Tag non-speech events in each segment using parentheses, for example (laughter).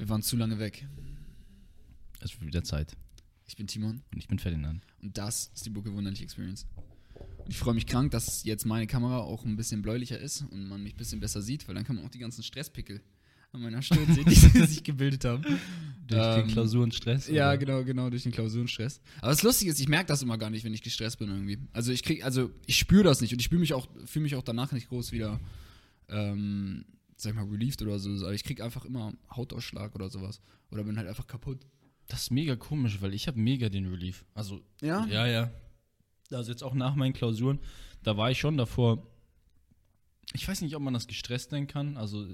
Wir waren zu lange weg. Es wird wieder Zeit. Ich bin Timon Und ich bin Ferdinand. und das ist die Bucke Wunderlich Experience. Und ich freue mich krank, dass jetzt meine Kamera auch ein bisschen bläulicher ist und man mich ein bisschen besser sieht, weil dann kann man auch die ganzen Stresspickel an meiner Stirn sehen, die (laughs) sich gebildet haben. Durch Ähm, den Klausurenstress? Ja, oder? genau, genau, durch den Klausurenstress. Aber das Lustige ist, ich merke das immer gar nicht, wenn ich gestresst bin irgendwie. Also ich krieg, also ich spüre das nicht und ich fühle mich auch, fühle mich auch danach nicht groß wieder, ähm, sag ich mal, relieved oder so. Aber ich krieg einfach immer Hautausschlag oder sowas. Oder bin halt einfach kaputt. Das ist mega komisch, weil ich habe mega den Relief. Also, Ja? ja, ja. Also jetzt auch nach meinen Klausuren, da war ich schon davor. Ich weiß nicht, ob man das gestresst nennen kann. Also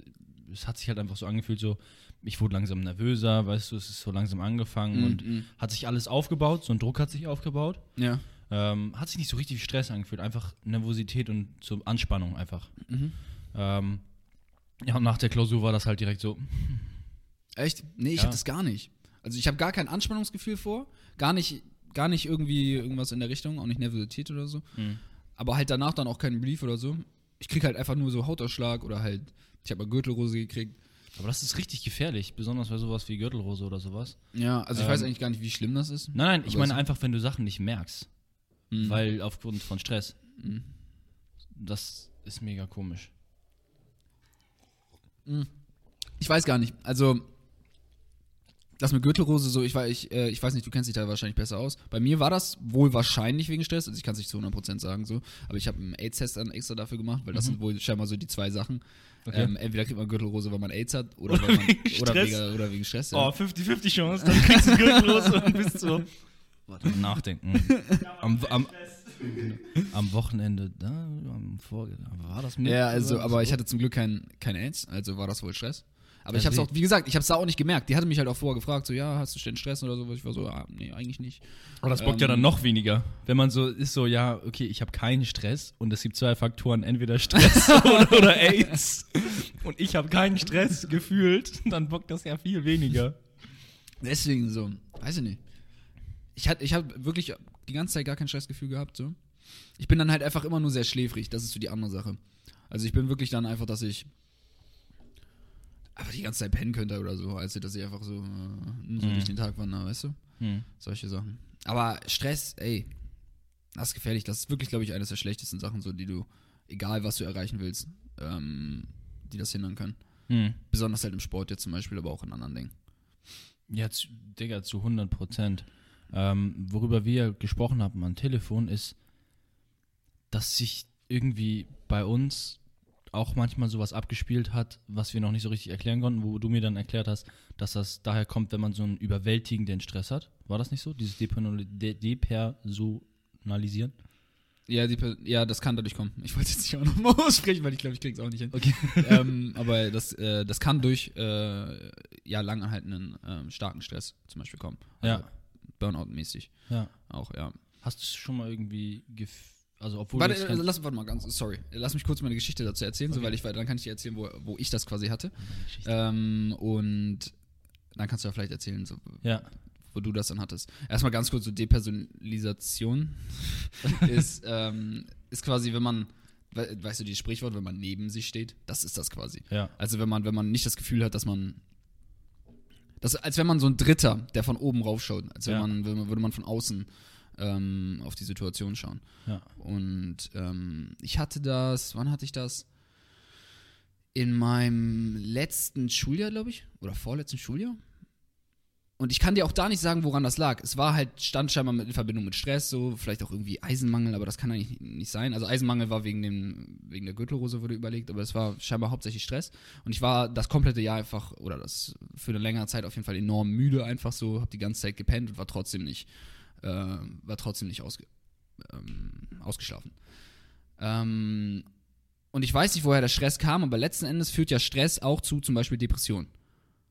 es hat sich halt einfach so angefühlt, so ich wurde langsam nervöser, weißt du, es ist so langsam angefangen und Mhm. hat sich alles aufgebaut, so ein Druck hat sich aufgebaut. Ja. Ähm, hat sich nicht so richtig Stress angefühlt, einfach Nervosität und so Anspannung einfach. Mhm. Ähm, ja, und nach der Klausur war das halt direkt so, Echt? Nee, ich Ja. hab das gar nicht. Also ich habe gar kein Anspannungsgefühl vor, gar nicht, gar nicht irgendwie irgendwas in der Richtung, auch nicht Nervosität oder so. hm, Aber halt danach dann auch keinen Relief oder so. Ich krieg halt einfach nur so Hautausschlag oder halt, ich habe mal Gürtelrose gekriegt. aber das ist richtig gefährlich, besonders bei sowas wie Gürtelrose oder sowas. Ja, also ich Ähm, weiß eigentlich gar nicht, wie schlimm das ist. Nein, nein, ich meine einfach, wenn du Sachen nicht merkst, Mhm. weil aufgrund von Stress. Mhm. Das ist mega komisch. Ich weiß gar nicht. Also, das mit Gürtelrose so, ich, weiß- ich, äh, ich weiß nicht, du kennst dich da wahrscheinlich besser aus. Bei mir war das wohl wahrscheinlich wegen Stress, also ich kann es nicht zu 100% sagen so, aber ich habe einen AIDS-Test dann extra dafür gemacht, weil das Mhm. sind wohl scheinbar so die zwei Sachen. Okay. Ähm, entweder kriegt man Gürtelrose, weil man AIDS hat oder, Oder weil man, (laughs) wegen oder, Stress. wegen, oder wegen Stress. Oh, Ja. 50-50 Chance, dann kriegst du Gürtelrose und bist so. Warte mal, nachdenken. Am, am, am Wochenende, da, am Vorge war das mir? ja, also, aber ich hatte zum Glück kein, kein AIDS, also war das wohl Stress. Aber ich Ja, habe es wie- auch, wie gesagt, ich habe es da auch nicht gemerkt. Die hatte mich halt auch vorher gefragt, so, ja, hast du ständig Stress oder so? Ich war so, ah, nee, eigentlich nicht. Aber das bockt ja Ähm, dann noch weniger. Wenn man so ist, so, ja, okay, ich habe keinen Stress und es gibt zwei Faktoren, entweder Stress (laughs) oder, oder AIDS. Und ich habe keinen Stress gefühlt, (laughs) dann bockt das ja viel weniger. Deswegen so, weiß ich nicht. Ich hatte ich hab wirklich die ganze Zeit gar kein Stressgefühl gehabt, so. Ich bin dann halt einfach immer nur sehr schläfrig, das ist so die andere Sache. Also ich bin wirklich dann einfach, dass ich einfach die ganze Zeit pennen könnte oder so, als dass ich einfach so, äh, so Mhm. durch den Tag wandere, weißt du? Hm. Solche Sachen. Aber Stress, ey, das ist gefährlich. Das ist wirklich, glaube ich, eines der schlechtesten Sachen, so die du, egal was du erreichen willst, ähm, die das hindern können. Hm. Besonders halt im Sport jetzt zum Beispiel, aber auch in anderen Dingen. Ja, zu, Digga, zu 100 Prozent. Ähm, worüber wir gesprochen haben am Telefon ist, dass sich irgendwie bei uns auch manchmal sowas abgespielt hat, was wir noch nicht so richtig erklären konnten, wo du mir dann erklärt hast, dass das daher kommt, wenn man so einen überwältigenden Stress hat. War das nicht so? Dieses Depersonali- De Depersonalisieren? Ja, die, ja, das kann dadurch kommen. Ich wollte jetzt nicht auch nochmal (laughs) aussprechen, weil ich glaube, ich krieg's auch nicht hin. Okay. (laughs) ähm, aber das, äh, das kann durch äh, ja, langanhaltenden ähm, starken Stress zum Beispiel kommen. Also Ja. Burnout-mäßig Ja. auch, ja. Hast du schon mal irgendwie, gef also obwohl Warte, du äh, lass, warte mal ganz, sorry. Lass mich kurz meine Geschichte dazu erzählen, so, Okay. weil ich, weil dann kann ich dir erzählen, wo, wo ich das quasi hatte. Ähm, und dann kannst du ja vielleicht erzählen, so, ja. wo du das dann hattest. Erstmal ganz kurz, so Depersonalisation (laughs) ist, ähm, ist quasi, wenn man, we weißt du, dieses Sprichwort, wenn man neben sich steht, das ist das quasi. Ja. Also wenn man, wenn man nicht das Gefühl hat, dass man, das, als wenn man so ein Dritter, der von oben raufschaut, als wenn Ja. man, würde man von außen ähm, auf die Situation schauen. Ja. Und ähm, ich hatte das, wann hatte ich das? In meinem letzten Schuljahr, glaube ich, oder vorletzten Schuljahr. Und ich kann dir auch da nicht sagen, woran das lag. Es war halt, stand scheinbar mit, in Verbindung mit Stress, so, vielleicht auch irgendwie Eisenmangel, aber das kann eigentlich nicht sein. Also Eisenmangel war wegen, dem, wegen der Gürtelrose, wurde überlegt, aber es war scheinbar hauptsächlich Stress. Und ich war das komplette Jahr einfach, oder das für eine längere Zeit auf jeden Fall enorm müde, einfach so, hab die ganze Zeit gepennt und war trotzdem nicht, äh, war trotzdem nicht ausge, ähm, ausgeschlafen. Ähm, und ich weiß nicht, woher der Stress kam, aber letzten Endes führt ja Stress auch zu zum Beispiel Depressionen.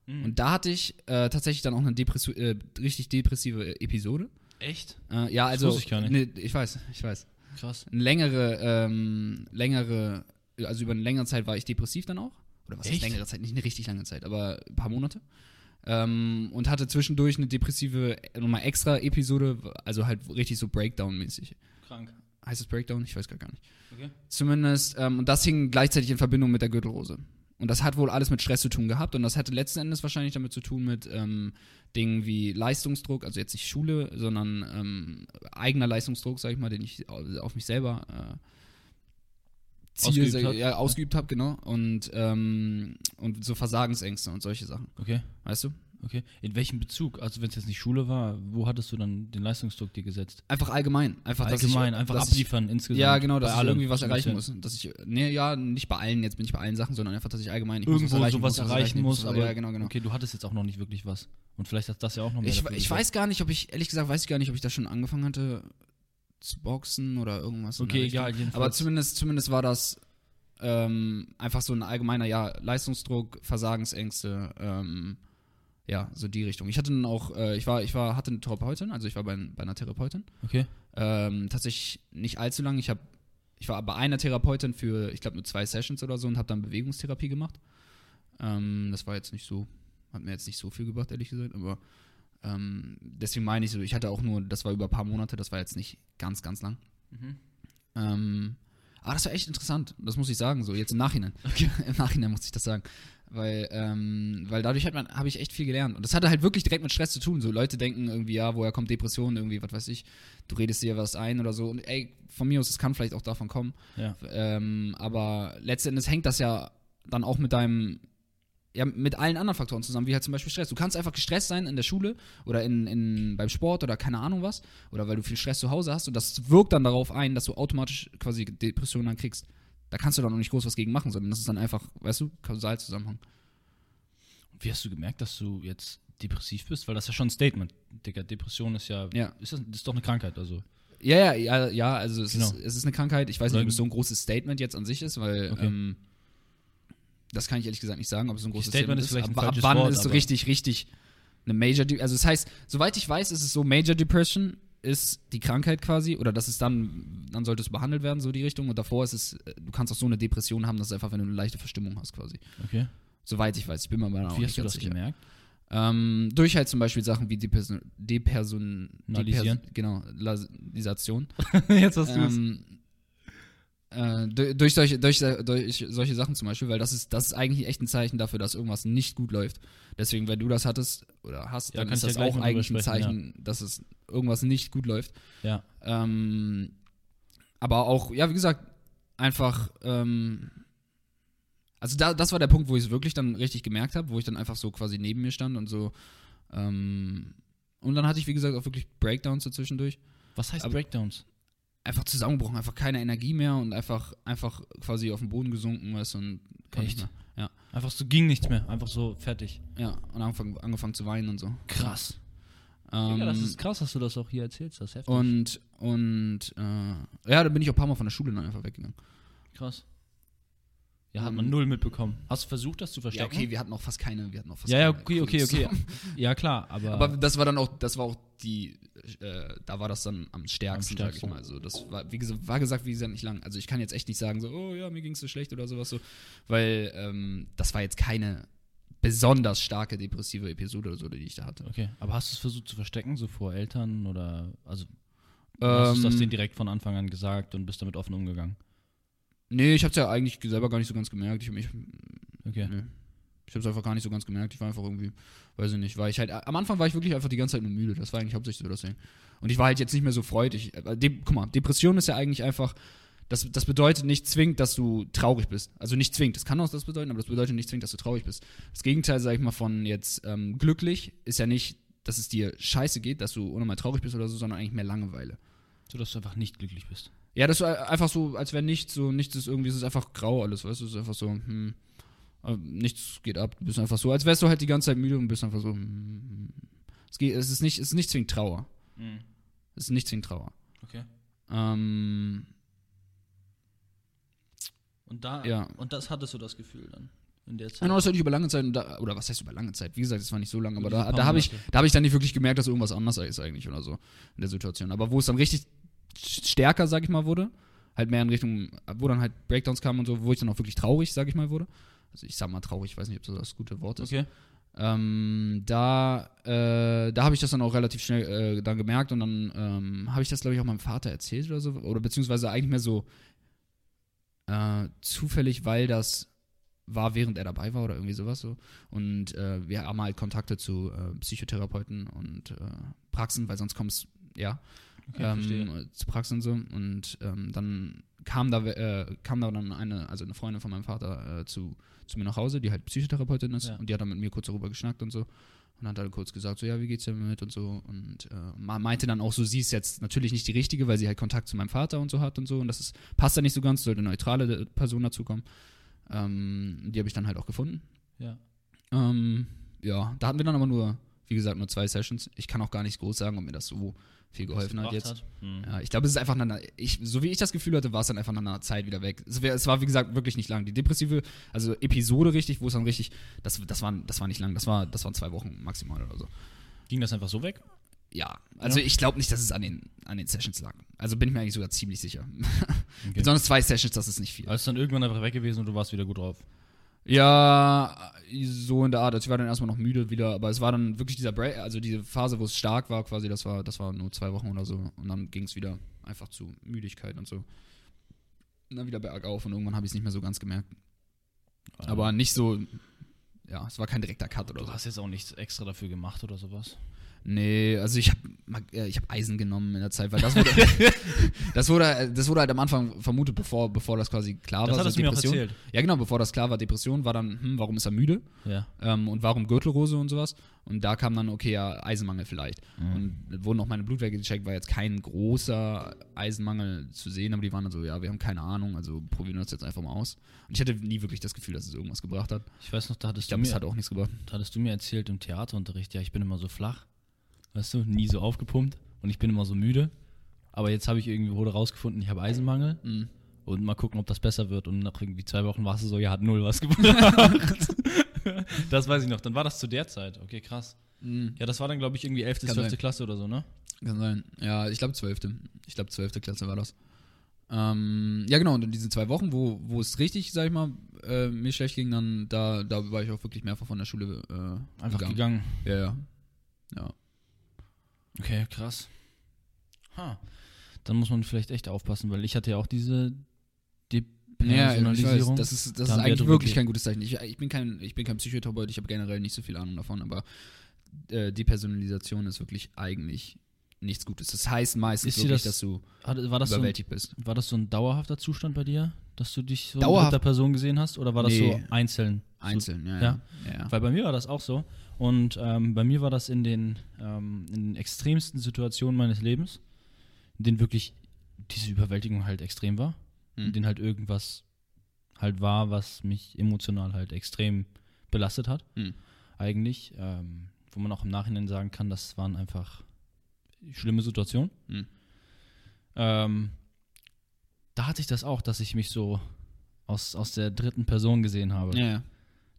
Mhm. Und da hatte ich äh, tatsächlich dann auch eine Depressu äh, richtig depressive Episode. Echt? Äh, ja, Das also. wusste ich gar nicht. Nee, ich weiß, ich weiß. Krass. Eine längere, ähm, längere, also über eine längere Zeit war ich depressiv dann auch. Oder was heißt Echt? längere Zeit? Nicht eine richtig lange Zeit, aber ein paar Monate. Ähm, und hatte zwischendurch eine depressive, äh, nochmal extra Episode, also halt richtig so Breakdown-mäßig. Krank. Heißt es Breakdown? Ich weiß gar gar nicht. Okay. Zumindest, ähm, und das hing gleichzeitig in Verbindung mit der Gürtelrose. Und das hat wohl alles mit Stress zu tun gehabt. Und das hatte letzten Endes wahrscheinlich damit zu tun mit ähm, Dingen wie Leistungsdruck, also jetzt nicht Schule, sondern ähm, eigener Leistungsdruck, sag ich mal, den ich au- auf mich selber äh, Ziel, Ausgeübt hat. ja, ausgeübt habe, genau. Und, ähm, und so Versagensängste und solche Sachen. Okay, Weißt du? Okay. In welchem Bezug? Also wenn es jetzt nicht Schule war, wo hattest du dann den Leistungsdruck dir gesetzt? Einfach allgemein. Einfach, Allgemein, ich, einfach dass ich, abliefern insgesamt. Ja, genau, dass ich allem, irgendwie was erreichen muss. Dass ich, nee, ja, nicht bei allen, jetzt bin ich bei allen Sachen, sondern einfach, dass ich allgemein ich muss Irgendwo was erreichen, sowas muss erreichen ich muss, was- aber ja, genau, genau. okay, du hattest jetzt auch noch nicht wirklich was. Und vielleicht hat das ja auch noch mehr Ich, ich weiß gar nicht, ob ich, ehrlich gesagt, weiß ich gar nicht, ob ich da schon angefangen hatte zu boxen oder irgendwas. Okay, egal, jedenfalls. Aber zumindest, zumindest war das ähm, einfach so ein allgemeiner, ja, Leistungsdruck, Versagensängste, ähm, ja, so die Richtung. Ich hatte dann auch, äh, ich war, ich war, hatte eine Therapeutin, also ich war bei, bei einer Therapeutin. Okay. Ähm, tatsächlich nicht allzu lange. Ich habe, ich war bei einer Therapeutin für, ich glaube, nur zwei Sessions oder so und habe dann Bewegungstherapie gemacht. Ähm, das war jetzt nicht so, hat mir jetzt nicht so viel gebracht, ehrlich gesagt, aber ähm, deswegen meine ich so, ich hatte auch nur, das war über ein paar Monate, das war jetzt nicht ganz, ganz lang. Mhm. Ähm, aber das war echt interessant, das muss ich sagen, so jetzt im Nachhinein. (laughs) Im Nachhinein muss ich das sagen. Weil, ähm, weil dadurch hat man, habe ich echt viel gelernt. Und das hatte halt wirklich direkt mit Stress zu tun. So Leute denken irgendwie, ja, woher kommt Depression, irgendwie, was weiß ich, du redest dir was ein oder so. Und ey, von mir aus, es kann vielleicht auch davon kommen. Ja. Ähm, aber letzten Endes hängt das ja dann auch mit deinem, ja, mit allen anderen Faktoren zusammen, wie halt zum Beispiel Stress. Du kannst einfach gestresst sein in der Schule oder in, in, beim Sport oder keine Ahnung was, oder weil du viel Stress zu Hause hast und das wirkt dann darauf ein, dass du automatisch quasi Depressionen dann kriegst. Da kannst du dann auch nicht groß was gegen machen, sondern das ist dann einfach, weißt du, Kausalzusammenhang. Und wie hast du gemerkt, dass du jetzt depressiv bist? Weil das ist ja schon ein Statement. Digga, Depression ist ja, Ja. Ist das, ist doch eine Krankheit, also. Ja, ja, ja, ja also es, Genau. ist, es ist eine Krankheit. Ich weiß nicht, ob es so ein großes Statement jetzt an sich ist, weil Okay. ähm, das kann ich ehrlich gesagt nicht sagen, ob es so ein großes Statement Statement, ist vielleicht ein aber ab falsches wann Wort, ist so richtig, richtig eine Major, De also das heißt, soweit ich weiß, ist es so, Major Depression ist die Krankheit quasi, oder das ist dann, dann sollte es behandelt werden, so die Richtung, und davor ist es, äh, du kannst auch so eine Depression haben, das ist einfach, wenn du eine leichte Verstimmung hast quasi. Okay. Soweit ich weiß, ich bin mir aber auch Wie nicht hast du das sicher. gemerkt? Ähm, durch halt zum Beispiel Sachen wie Deperson Deperson Nalisieren. Depers genau, Lasisation. (laughs) jetzt hast ähm, äh, du- durch, solche, durch, durch solche Sachen zum Beispiel, weil das ist, das ist eigentlich echt ein Zeichen dafür, dass irgendwas nicht gut läuft. Deswegen, wenn du das hattest oder hast, Ja, dann ist ja das auch eigentlich ein Zeichen, dass es irgendwas nicht gut läuft. Ja. Ähm, aber auch, ja, wie gesagt, einfach, ähm, also da, das war der Punkt, wo ich es wirklich dann richtig gemerkt habe, wo ich dann einfach so quasi neben mir stand und so, ähm, und dann hatte ich, wie gesagt, auch wirklich Breakdowns so zwischendurch. Was heißt Aber- Breakdowns? Einfach zusammengebrochen, einfach keine Energie mehr und einfach, einfach quasi auf den Boden gesunken, weißt und kann Echt? nicht mehr. Einfach so ging nichts mehr, einfach so fertig. Ja, und angefangen, angefangen zu weinen und so. Krass. Ähm, ja, das ist krass, dass du das auch hier erzählst, das ist heftig. und, und, äh, ja, da bin ich auch ein paar Mal von der Schule dann einfach weggegangen. krass. Ja, hat man Ähm, null mitbekommen. Hast du versucht, das zu Ja, verstecken? okay, wir hatten auch fast keine, wir hatten auch fast ja, ja, okay, okay, okay. Ja, klar, aber, Aber das war dann auch, das war auch die, äh, da war das dann am stärksten, sag ich stärksten. mal. Also das war, wie gesagt, war gesagt, wie gesagt, nicht lang. Also ich kann jetzt echt nicht sagen, so, oh ja, mir ging es so schlecht oder sowas so, weil ähm, das war jetzt keine besonders starke depressive Episode oder so, die ich da hatte. okay. Aber hast du es versucht zu verstecken, so vor Eltern oder, also, hast du das Ähm, denen direkt von Anfang an gesagt und bist damit offen umgegangen? Nee, ich hab's ja eigentlich selber gar nicht so ganz gemerkt. Ich mich, Okay. nee. Ich hab's einfach gar nicht so ganz gemerkt. Ich war einfach irgendwie, weiß ich nicht, war ich halt, am Anfang war ich wirklich einfach die ganze Zeit nur müde. Das war eigentlich hauptsächlich so das Ding. Und ich war halt jetzt nicht mehr so freudig. äh, De guck mal, Depression ist ja eigentlich einfach, das, das bedeutet nicht zwingend, dass du traurig bist. Also nicht zwingend, das kann auch das bedeuten, aber das bedeutet nicht zwingend, dass du traurig bist. Das Gegenteil, sag ich mal, von jetzt ähm, glücklich ist ja nicht, dass es dir scheiße geht, dass du unnormal traurig bist oder so, sondern eigentlich mehr Langeweile. So, dass du einfach nicht glücklich bist. Ja, das ist einfach so, als wäre nichts, so nichts ist irgendwie, es ist einfach grau alles, weißt du, es ist einfach so, hm, äh, nichts geht ab, du bist einfach so, als wärst du halt die ganze Zeit müde und bist einfach so, hm, es, geht, es ist nicht, es ist nicht zwingend Trauer, es ist nicht zwingend Trauer. Okay. Ähm, Und da, Ja. und das hattest du das Gefühl dann in der Zeit? genau, das hatte ich über lange Zeit, da, oder was heißt über lange Zeit, wie gesagt, es war nicht so lange, aber da, da habe ich, da habe ich dann nicht wirklich gemerkt, dass irgendwas anders ist eigentlich oder so in der Situation. Aber wo es dann richtig stärker, sag ich mal, wurde, halt mehr in Richtung, wo dann halt Breakdowns kamen und so, wo ich dann auch wirklich traurig, sag ich mal, wurde. Also ich sag mal traurig, ich weiß nicht, ob das das gute Wort ist. Okay. Ähm, da äh, da habe ich das dann auch relativ schnell äh, dann gemerkt und dann ähm, habe ich das, glaube ich, auch meinem Vater erzählt oder so. Oder beziehungsweise eigentlich mehr so äh, zufällig, weil das war, während er dabei war oder irgendwie sowas so. Und äh, wir haben halt Kontakte zu äh, Psychotherapeuten und äh, Praxen, weil sonst kommst ja ähm, zu Praxen und so. Und ähm, dann kam da, äh, kam da dann eine, also eine Freundin von meinem Vater äh, zu, zu mir nach Hause, die halt Psychotherapeutin ist Ja. und die hat dann mit mir kurz darüber geschnackt und so. Und hat dann kurz gesagt, so, ja, wie geht's dir mit und so. Und äh, meinte dann auch so, sie ist jetzt natürlich nicht die richtige, weil sie halt Kontakt zu meinem Vater und so hat und so. Und das ist, passt da nicht so ganz, sollte eine neutrale äh, Person dazukommen. Ähm, die habe ich dann halt auch gefunden. Ja. Ähm, ja, da hatten wir dann aber nur, wie gesagt, nur zwei Sessions. Ich kann auch gar nicht groß sagen, ob mir das so viel geholfen hat jetzt. Hm. Ja, ich glaube, es ist einfach, nach einer, ich, so wie ich das Gefühl hatte, war es dann einfach nach einer Zeit wieder weg. Es, wär, es war, wie gesagt, wirklich nicht lang. Die depressive, also Episode richtig, wo es dann richtig, das, das, war, das war nicht lang, das, war, das waren zwei Wochen maximal oder so. Ging das einfach so weg? Ja, also Ja. ich glaube nicht, dass es an den, an den Sessions lag. Also bin ich mir eigentlich sogar ziemlich sicher. Okay. (laughs) Besonders zwei Sessions, das ist nicht viel. Also ist dann irgendwann einfach weg gewesen und du warst wieder gut drauf. Ja, so in der Art. Also ich war dann erstmal noch müde wieder, aber es war dann wirklich dieser Break, also diese Phase, wo es stark war, quasi, das war, das war nur zwei Wochen oder so. Und dann ging es wieder einfach zu Müdigkeit und so. Und dann wieder bergauf und irgendwann habe ich es nicht mehr so ganz gemerkt. Aber nicht so, ja, es war kein direkter Cut oder du so. hast jetzt auch nichts extra dafür gemacht oder sowas. Nee, also ich habe ich hab Eisen genommen in der Zeit, weil das wurde, (laughs) das wurde, das wurde halt am Anfang vermutet, bevor, bevor das quasi klar Das war. hattest so du mir auch Depression. erzählt. Ja, genau, bevor das klar war, Depression war dann, hm, warum ist er müde? Ja. ähm, und warum Gürtelrose und sowas. Und da kam dann, okay, ja, Eisenmangel vielleicht. Mhm. Und wurden auch meine Blutwerte gecheckt, war jetzt kein großer Eisenmangel zu sehen, aber die waren dann so, ja, wir haben keine Ahnung, also probieren wir das jetzt einfach mal aus. Und ich hatte nie wirklich das Gefühl, dass es irgendwas gebracht hat. Ich weiß noch, da hattest, Ich du glaube, es mir, hat auch nichts gebracht. da hattest du mir erzählt im Theaterunterricht, ja, ich bin immer so flach. Weißt du, nie so aufgepumpt und ich bin immer so müde. Aber jetzt habe ich irgendwie wurde rausgefunden, ich habe Eisenmangel. Mhm. Und mal gucken, ob das besser wird. Und nach irgendwie zwei Wochen warst du so, ja, hat null was (laughs) gebracht. (laughs) das weiß ich noch. Dann war das zu der Zeit. Okay, krass. Mhm. Ja, das war dann, glaube ich, irgendwie 11., Kann 12. sein. Klasse oder so, ne? Kann sein. Ja, ich glaube, zwölfte. Ich glaube, zwölfte Klasse war das. Ähm, ja, genau, und in diesen zwei Wochen, wo, wo es richtig, sag ich mal, äh, mir schlecht ging, dann, da, da war ich auch wirklich mehrfach von der Schule äh, Einfach gegangen. Ja, ja. Ja. Okay, krass. Ha. Dann muss man vielleicht echt aufpassen, weil ich hatte ja auch diese Ja, ich weiß, das ist, das Da ist eigentlich wirklich geredet. kein gutes Zeichen. Ich, ich, bin kein, ich bin kein Psychotherapeut, ich habe generell nicht so viel Ahnung davon, aber äh, Depersonalisation ist wirklich eigentlich nichts Gutes. Das heißt meistens wirklich, das dass du war, das so ein, überwältigt bist. war das so ein dauerhafter Zustand bei dir, dass du dich so Dauerhaft- in dritter Person gesehen hast? Oder war das Nee. so einzeln? Einzeln, ja. Ja. ja. ja. Weil bei mir war das auch so. Und ähm, bei mir war das in den, ähm, in den extremsten Situationen meines Lebens, in denen wirklich diese Überwältigung halt extrem war. Hm. In denen halt irgendwas halt war, was mich emotional halt extrem belastet hat. Hm. Eigentlich. Ähm, wo man auch im Nachhinein sagen kann, das waren einfach schlimme Situationen. Hm. Ähm, da hatte ich das auch, dass ich mich so aus, aus der dritten Person gesehen habe. ja, ja.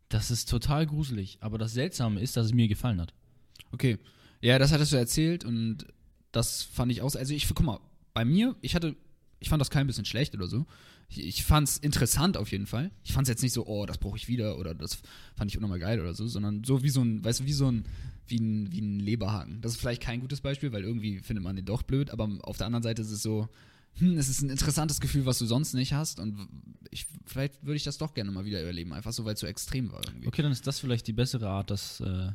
Das ist total gruselig. Aber das Seltsame ist, dass es mir gefallen hat. Okay. Ja, das hattest du erzählt und das fand ich auch. Also ich, guck mal, bei mir, ich hatte, ich fand das kein bisschen schlecht oder so. Ich, ich fand es interessant auf jeden Fall. Ich fand es jetzt nicht so, oh, das brauche ich wieder oder das fand ich unnormal geil oder so, sondern so wie so ein, weißt du, wie so ein, wie ein, wie ein Leberhaken. Das ist vielleicht kein gutes Beispiel, weil irgendwie findet man den doch blöd, aber auf der anderen Seite ist es so, hm, es ist ein interessantes Gefühl, was du sonst nicht hast und ich, vielleicht würde ich das doch gerne mal wieder erleben, einfach so, weil es so extrem war irgendwie. Okay, dann ist das vielleicht die bessere Art, das äh,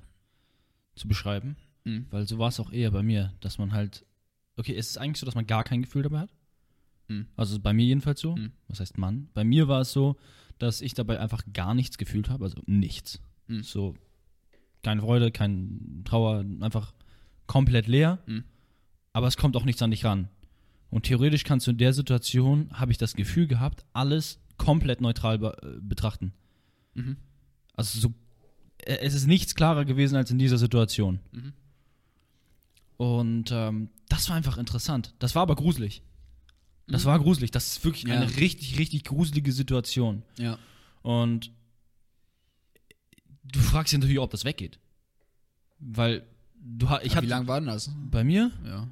zu beschreiben. Mhm. Weil so war es auch eher bei mir, dass man halt. Okay, es ist eigentlich so, dass man gar kein Gefühl dabei hat. Mhm. Also bei mir jedenfalls so. Mhm. Was heißt Mann? Bei mir war es so, dass ich dabei einfach gar nichts gefühlt habe, also nichts. Mhm. So keine Freude, kein Trauer, einfach komplett leer. Mhm. Aber es kommt auch nichts an dich ran. Und theoretisch kannst du in der Situation, habe ich das Gefühl gehabt, alles komplett neutral be äh, betrachten. Mhm. Also so, äh, es ist nichts klarer gewesen als in dieser Situation. Mhm. Und ähm, das war einfach interessant. Das war aber gruselig. Das Mhm. war gruselig. Das ist wirklich Ja. eine richtig, richtig gruselige Situation. Ja. Und du fragst dich natürlich, ob das weggeht. Weil du ha- ich Ich hatte wie lang war denn das? bei mir Ja.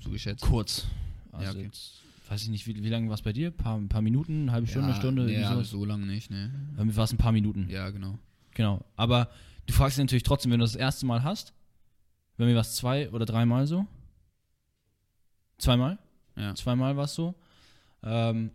So geschätzt. kurz. Also Ja, okay. jetzt weiß ich nicht, wie, wie lange war es bei dir? Ein paar, paar Minuten, eine halbe Stunde, ja, Stunde? Nee, ja, so lange nicht, ne. Bei mir war es ein paar Minuten. Ja, genau. Genau. Aber du fragst dich natürlich trotzdem, wenn du das, das erste Mal hast, bei mir war es zwei oder dreimal so. Zweimal? Ja. Zweimal war es so. Ähm,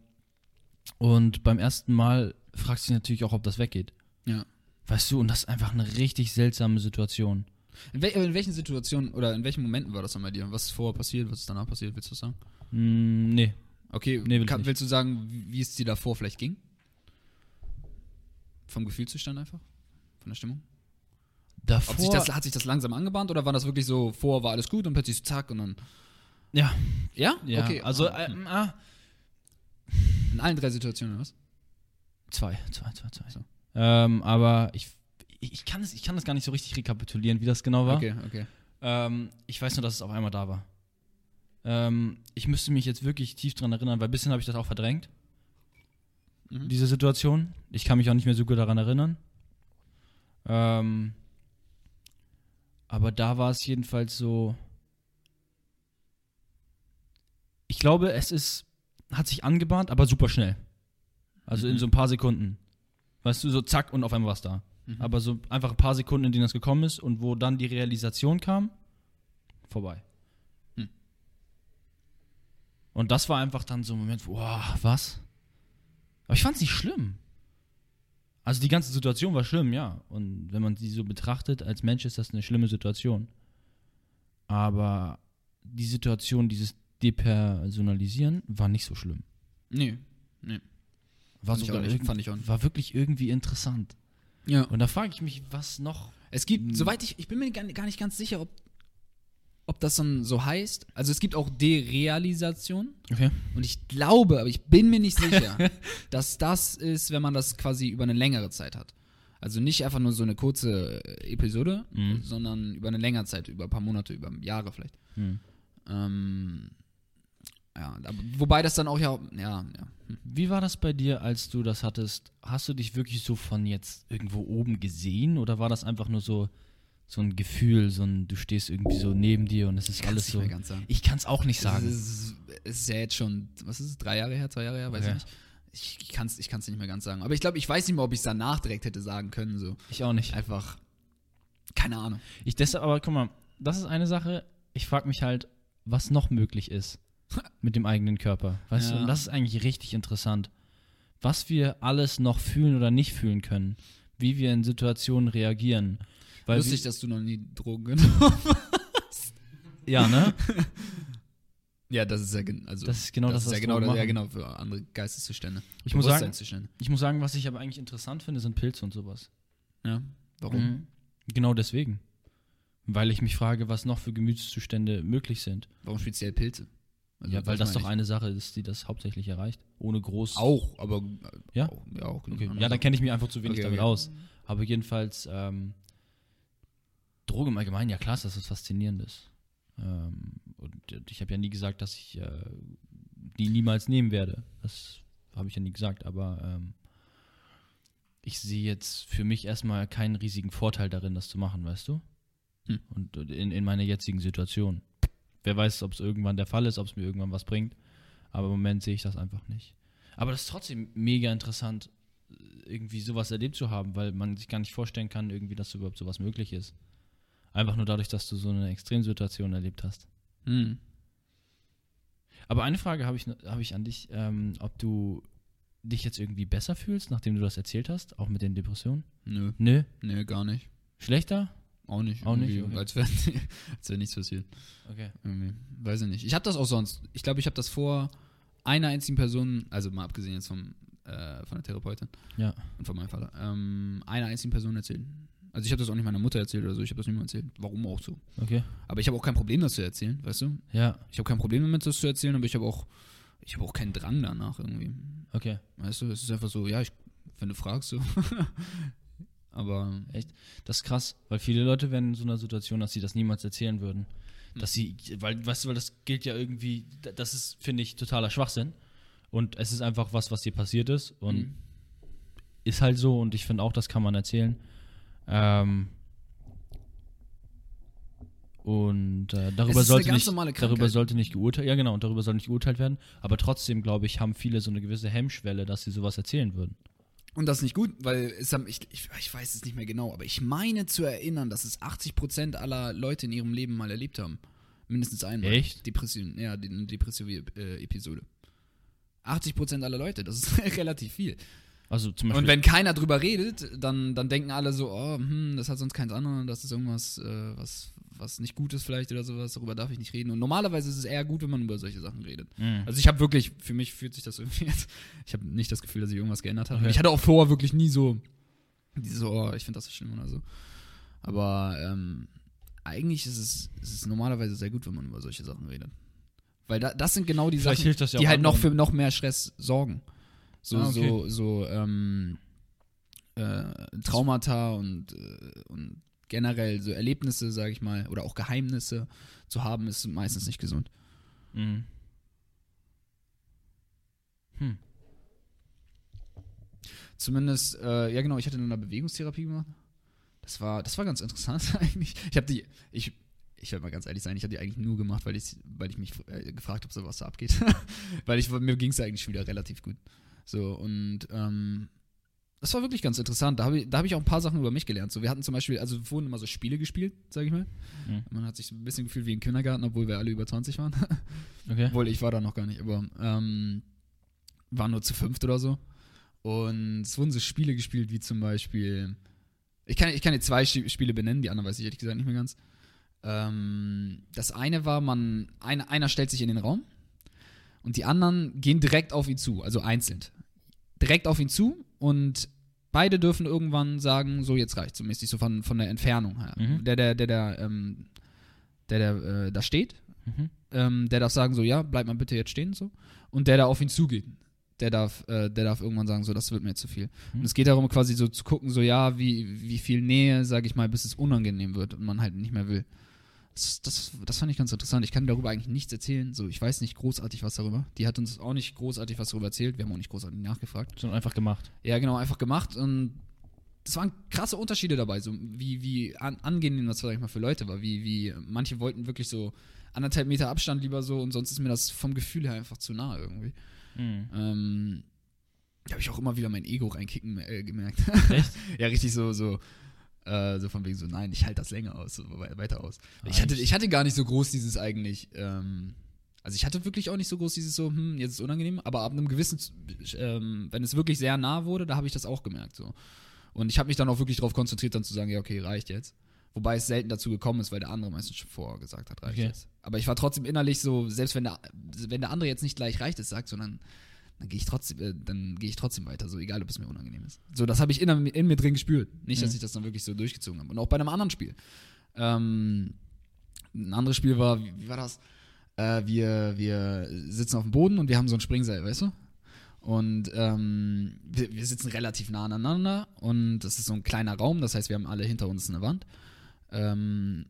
und beim ersten Mal fragst du dich natürlich auch, ob das weggeht. Ja. Weißt du, und das ist einfach eine richtig seltsame Situation. In, wel in welchen Situationen oder in welchen Momenten war das dann bei dir? Was ist vorher passiert, was ist danach passiert, willst du sagen? Hm, nee. Okay, Nee, will kann, willst du sagen, wie, es dir davor vielleicht ging? Vom Gefühlszustand einfach? Von der Stimmung? Davor, sich das, hat sich das langsam angebahnt oder war das wirklich so, vor war alles gut und plötzlich so zack und dann. Ja, Ja? ja, Okay. also Ah, äh, ah, in allen drei Situationen, was? zwei, zwei, zwei, zwei. So. Ähm, aber ich, ich, kann es, ich kann das gar nicht so richtig rekapitulieren, wie das genau war. Okay, okay. Ähm, ich weiß nur, dass es auf einmal da war. Ähm, ich müsste mich jetzt wirklich tief dran erinnern, weil ein bisschen habe ich das auch verdrängt, Mhm. diese Situation. Ich kann mich auch nicht mehr so gut daran erinnern. Ähm, aber da war es jedenfalls so. Ich glaube, es ist, hat sich angebahnt, aber super schnell. Also in Mhm. so ein paar Sekunden. Weißt du, so zack und auf einmal war es da. Mhm. Aber so einfach ein paar Sekunden, in denen das gekommen ist und wo dann die Realisation kam, vorbei. Hm. Und das war einfach dann so ein Moment, wo, wow, was? Aber ich fand es nicht schlimm. Also die ganze Situation war schlimm, ja. Und wenn man sie so betrachtet, als Mensch ist das eine schlimme Situation. Aber die Situation, dieses Depersonalisieren, war nicht so schlimm. Nee, nee. War, Fand ich sogar irgend- fand ich auch nicht. war wirklich irgendwie interessant. Ja. Und da frage ich mich, was noch Es gibt, Hm. soweit ich, ich bin mir gar, nicht ganz sicher, ob, ob das dann so heißt. Also es gibt auch Derealisation. Okay. Und ich glaube, aber ich bin mir nicht sicher, (laughs) dass das ist, wenn man das quasi über eine längere Zeit hat. Also nicht einfach nur so eine kurze Episode, Mhm. sondern über eine längere Zeit, über ein paar Monate, über Jahre vielleicht. Hm. Ähm, ja, wobei das dann auch ja, ja, ja. Hm. Wie war das bei dir, als du das hattest? Hast du dich wirklich so von jetzt irgendwo oben gesehen oder war das einfach nur so, so ein Gefühl, so ein, du stehst irgendwie so neben dir und es ist alles nicht so. mehr ganz sagen. Ich kann es auch nicht sagen. Es ist, es ist ja jetzt schon, was ist es, drei Jahre her, zwei Jahre her, weiß Okay. ich nicht. Ich, ich kann es ich kann's nicht mehr ganz sagen. Aber ich glaube, ich weiß nicht mehr, ob ich es danach direkt hätte sagen können. So. Ich auch nicht. Einfach, keine Ahnung. Ich deshalb, aber guck mal, das ist eine Sache. Ich frage mich halt, was noch möglich ist (laughs) mit dem eigenen Körper. Weißt du, Ja. und das ist eigentlich richtig interessant. Was wir alles noch fühlen oder nicht fühlen können. Wie wir in Situationen reagieren. Weil Lustig, dass du noch nie Drogen genommen hast. Ja, ne? (laughs) Ja, das ist ja, also, Das ist genau das, ist ja was genau, das, ja genau für andere Geisteszustände. Ich muss sagen, ich muss sagen, was ich aber eigentlich interessant finde, sind Pilze und sowas. Ja, warum? Mhm. Genau deswegen. Weil ich mich frage, was noch für Gemütszustände möglich sind. Warum speziell Pilze? Also, ja, weil das doch eine Sache ist, die das hauptsächlich erreicht. Ohne groß. Auch, aber. Ja? Auch, ja, auch Okay. Ja, dann kenne ich mich einfach zu wenig Okay, damit okay. aus. Aber jedenfalls, ähm, Droge im Allgemeinen, ja klar, ist das was Faszinierendes. Ähm, und ich habe ja nie gesagt, dass ich äh, die niemals nehmen werde. Das habe ich ja nie gesagt, aber ähm, ich sehe jetzt für mich erstmal keinen riesigen Vorteil darin, das zu machen, weißt du? Hm. Und in, in meiner jetzigen Situation. Wer weiß, ob es irgendwann der Fall ist, ob es mir irgendwann was bringt. Aber im Moment sehe ich das einfach nicht. Aber das ist trotzdem mega interessant, irgendwie sowas erlebt zu haben, weil man sich gar nicht vorstellen kann, irgendwie, dass überhaupt sowas möglich ist. Einfach nur dadurch, dass du so eine Extremsituation erlebt hast. Hm. Aber eine Frage habe ich, hab ich an dich, ähm, ob du dich jetzt irgendwie besser fühlst, nachdem du das erzählt hast, auch mit den Depressionen? Nö, Nö. nö, gar nicht. Schlechter? Auch nicht. Auch nicht, okay. Als wäre (laughs) wär nichts passiert. Okay. Irgendwie. Weiß ich nicht. Ich habe das auch sonst. Ich glaube, ich habe das vor einer einzigen Person, also mal abgesehen jetzt vom, äh, von der Therapeutin Ja. und von meinem Vater, ähm, einer einzigen Person erzählt. Also ich habe das auch nicht meiner Mutter erzählt oder so, ich habe das niemandem erzählt. Warum auch so. Okay. Aber ich habe auch kein Problem, das zu erzählen, weißt du? Ja. Ich habe kein Problem damit, das zu erzählen, aber ich habe auch, ich habe auch keinen Drang danach irgendwie. Okay. Weißt du, es ist einfach so, ja, ich, wenn du fragst, so. (laughs) aber Das ist krass, weil viele Leute wären in so einer Situation, dass sie das niemals erzählen würden. Dass sie, weil, weißt du, weil das gilt ja irgendwie, das ist, finde ich, totaler Schwachsinn. Und es ist einfach was, was dir passiert ist. Und Mhm. ist halt so und ich finde auch, das kann man erzählen. Ähm, und äh, darüber sollte nicht, darüber sollte nicht geurteilt, ja genau, und darüber soll nicht geurteilt werden. Aber trotzdem glaube ich, haben viele so eine gewisse Hemmschwelle, dass sie sowas erzählen würden. Und das ist nicht gut, weil es haben, ich, ich, ich weiß es nicht mehr genau, aber ich meine zu erinnern, dass es 80% aller Leute in ihrem Leben mal erlebt haben. Mindestens einmal. Echt? Depression, ja, die eine depressive äh, Episode. 80% aller Leute, das ist (laughs) relativ viel. Also zum Beispiel. Und wenn keiner drüber redet, dann, dann denken alle so, oh, hm, das hat sonst keins anderes, das ist irgendwas, äh, was, was nicht gut ist vielleicht oder sowas, darüber darf ich nicht reden. Und normalerweise ist es eher gut, wenn man über solche Sachen redet. Mhm. Also ich habe wirklich, für mich fühlt sich das irgendwie (laughs) jetzt, ich habe nicht das Gefühl, dass sich irgendwas geändert hat. Okay. Ich hatte auch vorher wirklich nie so, diese so, oh, ich finde das so schlimm oder so. Aber ähm, eigentlich ist es, ist es normalerweise sehr gut, wenn man über solche Sachen redet. Weil da, das sind genau die Vielleicht Sachen, ja die halt noch für noch mehr Stress sorgen. So, Ah, okay. so, so, ähm, äh, Traumata und, äh, und generell so Erlebnisse, sage ich mal, oder auch Geheimnisse zu haben, ist meistens nicht gesund. Mhm. Hm. Zumindest, äh, ja genau, ich hatte eine Bewegungstherapie gemacht. Das war, das war ganz interessant (laughs) eigentlich. Ich habe die, ich, ich werde mal ganz ehrlich sein, ich habe die eigentlich nur gemacht, weil ich, weil ich mich äh, gefragt habe, so was da abgeht. (laughs) weil ich, mir ging es eigentlich schon wieder relativ gut. So, und ähm, das war wirklich ganz interessant. Da habe ich, da hab ich auch ein paar Sachen über mich gelernt. So, wir hatten zum Beispiel, also vorhin immer so Spiele gespielt, sage ich mal. Mhm. Man hat sich ein bisschen gefühlt wie im Kindergarten, obwohl wir alle über 20 waren. (laughs) Okay. Obwohl, ich war da noch gar nicht, aber ähm, waren nur zu fünft oder so. Und es wurden so Spiele gespielt, wie zum Beispiel. Ich kann, ich kann jetzt zwei Spiele benennen, die anderen weiß ich ehrlich gesagt nicht mehr ganz. Ähm, das eine war, man, ein, einer stellt sich in den Raum und die anderen gehen direkt auf ihn zu, also einzeln. Direkt auf ihn zu und beide dürfen irgendwann sagen, so jetzt reicht so mäßig, so von, von der Entfernung her. Mhm. Der, der, der, der, ähm, der, der äh, da steht, Mhm. ähm, der darf sagen, so, ja, bleib mal bitte jetzt stehen, so. Und der, der auf ihn zugeht, der darf, äh, der darf irgendwann sagen, so, das wird mir zu viel. Mhm. Und es geht darum, quasi so zu gucken, so, ja, wie, wie viel Nähe, sage ich mal, bis es unangenehm wird und man halt nicht mehr will. Das, das, das fand ich ganz interessant. Ich kann darüber eigentlich nichts erzählen. So, ich weiß nicht großartig was darüber. Die hat uns auch nicht großartig was darüber erzählt. Wir haben auch nicht großartig nachgefragt. Sondern einfach gemacht. Ja, genau, einfach gemacht und es waren krasse Unterschiede dabei, so wie, wie an, angenehm das, sag ich mal, für Leute war. Wie, wie manche wollten wirklich so anderthalb Meter Abstand lieber so und sonst ist mir das vom Gefühl her einfach zu nah irgendwie. Mhm. Ähm, da habe ich auch immer wieder mein Ego reinkicken äh, gemerkt. Echt? (laughs) ja, richtig so, so, äh, so von wegen so, nein, ich halte das länger aus, so wei- weiter aus. Ich Reicht. hatte, ich hatte gar nicht so groß dieses eigentlich, ähm, also ich hatte wirklich auch nicht so groß dieses so, hm, jetzt ist es unangenehm, aber ab einem gewissen, ähm, wenn es wirklich sehr nah wurde, da habe ich das auch gemerkt so. Und ich habe mich dann auch wirklich darauf konzentriert, dann zu sagen, ja, okay, reicht jetzt. Wobei es selten dazu gekommen ist, weil der andere meistens schon vorher gesagt hat, reicht Okay. jetzt. Aber ich war trotzdem innerlich so, selbst wenn der, wenn der andere jetzt nicht gleich reicht es sagt, sondern dann gehe ich trotzdem, äh, dann gehe ich trotzdem weiter, so egal, ob es mir unangenehm ist. So, das habe ich in, in mir drin gespürt. Nicht, dass Mhm. ich das dann wirklich so durchgezogen habe. Und auch bei einem anderen Spiel. Ähm, ein anderes Spiel war, wie, wie war das? Äh, wir, wir sitzen auf dem Boden und wir haben so ein Springseil, weißt du? Und ähm, wir, wir sitzen relativ nah aneinander und das ist so ein kleiner Raum, das heißt, wir haben alle hinter uns eine Wand. Ähm,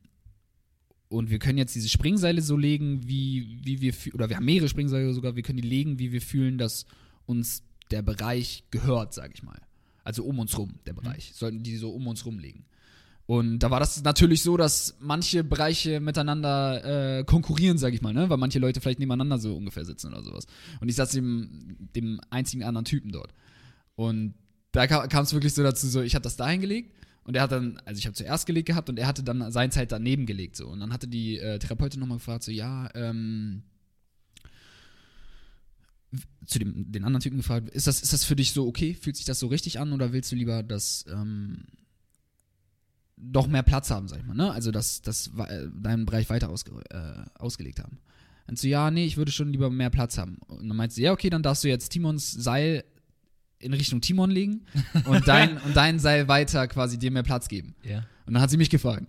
und wir können jetzt diese Springseile so legen, wie, wie wir, oder wir haben mehrere Springseile sogar, wir können die legen, wie wir fühlen, dass uns der Bereich gehört, sag ich mal. Also um uns rum, der Bereich. Sollten die so um uns rum liegen. Und da war das natürlich so, dass manche Bereiche miteinander äh, konkurrieren, sag ich mal, ne? Weil manche Leute vielleicht nebeneinander so ungefähr sitzen oder sowas. Und ich saß dem, dem einzigen anderen Typen dort. Und da kam es wirklich so dazu, so, ich hatte das da hingelegt und er hat dann, also ich habe zuerst gelegt gehabt und er hatte dann seine Zeit daneben gelegt, so. Und dann hatte die äh, Therapeutin nochmal gefragt, so, ja, ähm, zu dem, den anderen Typen gefragt, ist das, ist das für dich so okay? Fühlt sich das so richtig an oder willst du lieber das, ähm, doch mehr Platz haben, sag ich mal, ne? Also das, das äh, deinen Bereich weiter ausge, äh, ausgelegt haben. Und so, ja, nee, ich würde schon lieber mehr Platz haben. Und dann meinte sie, ja, okay, dann darfst du jetzt Timons Seil in Richtung Timon legen und dein, (laughs) und dein Seil weiter quasi dir mehr Platz geben. Ja. Und dann hat sie mich gefragt.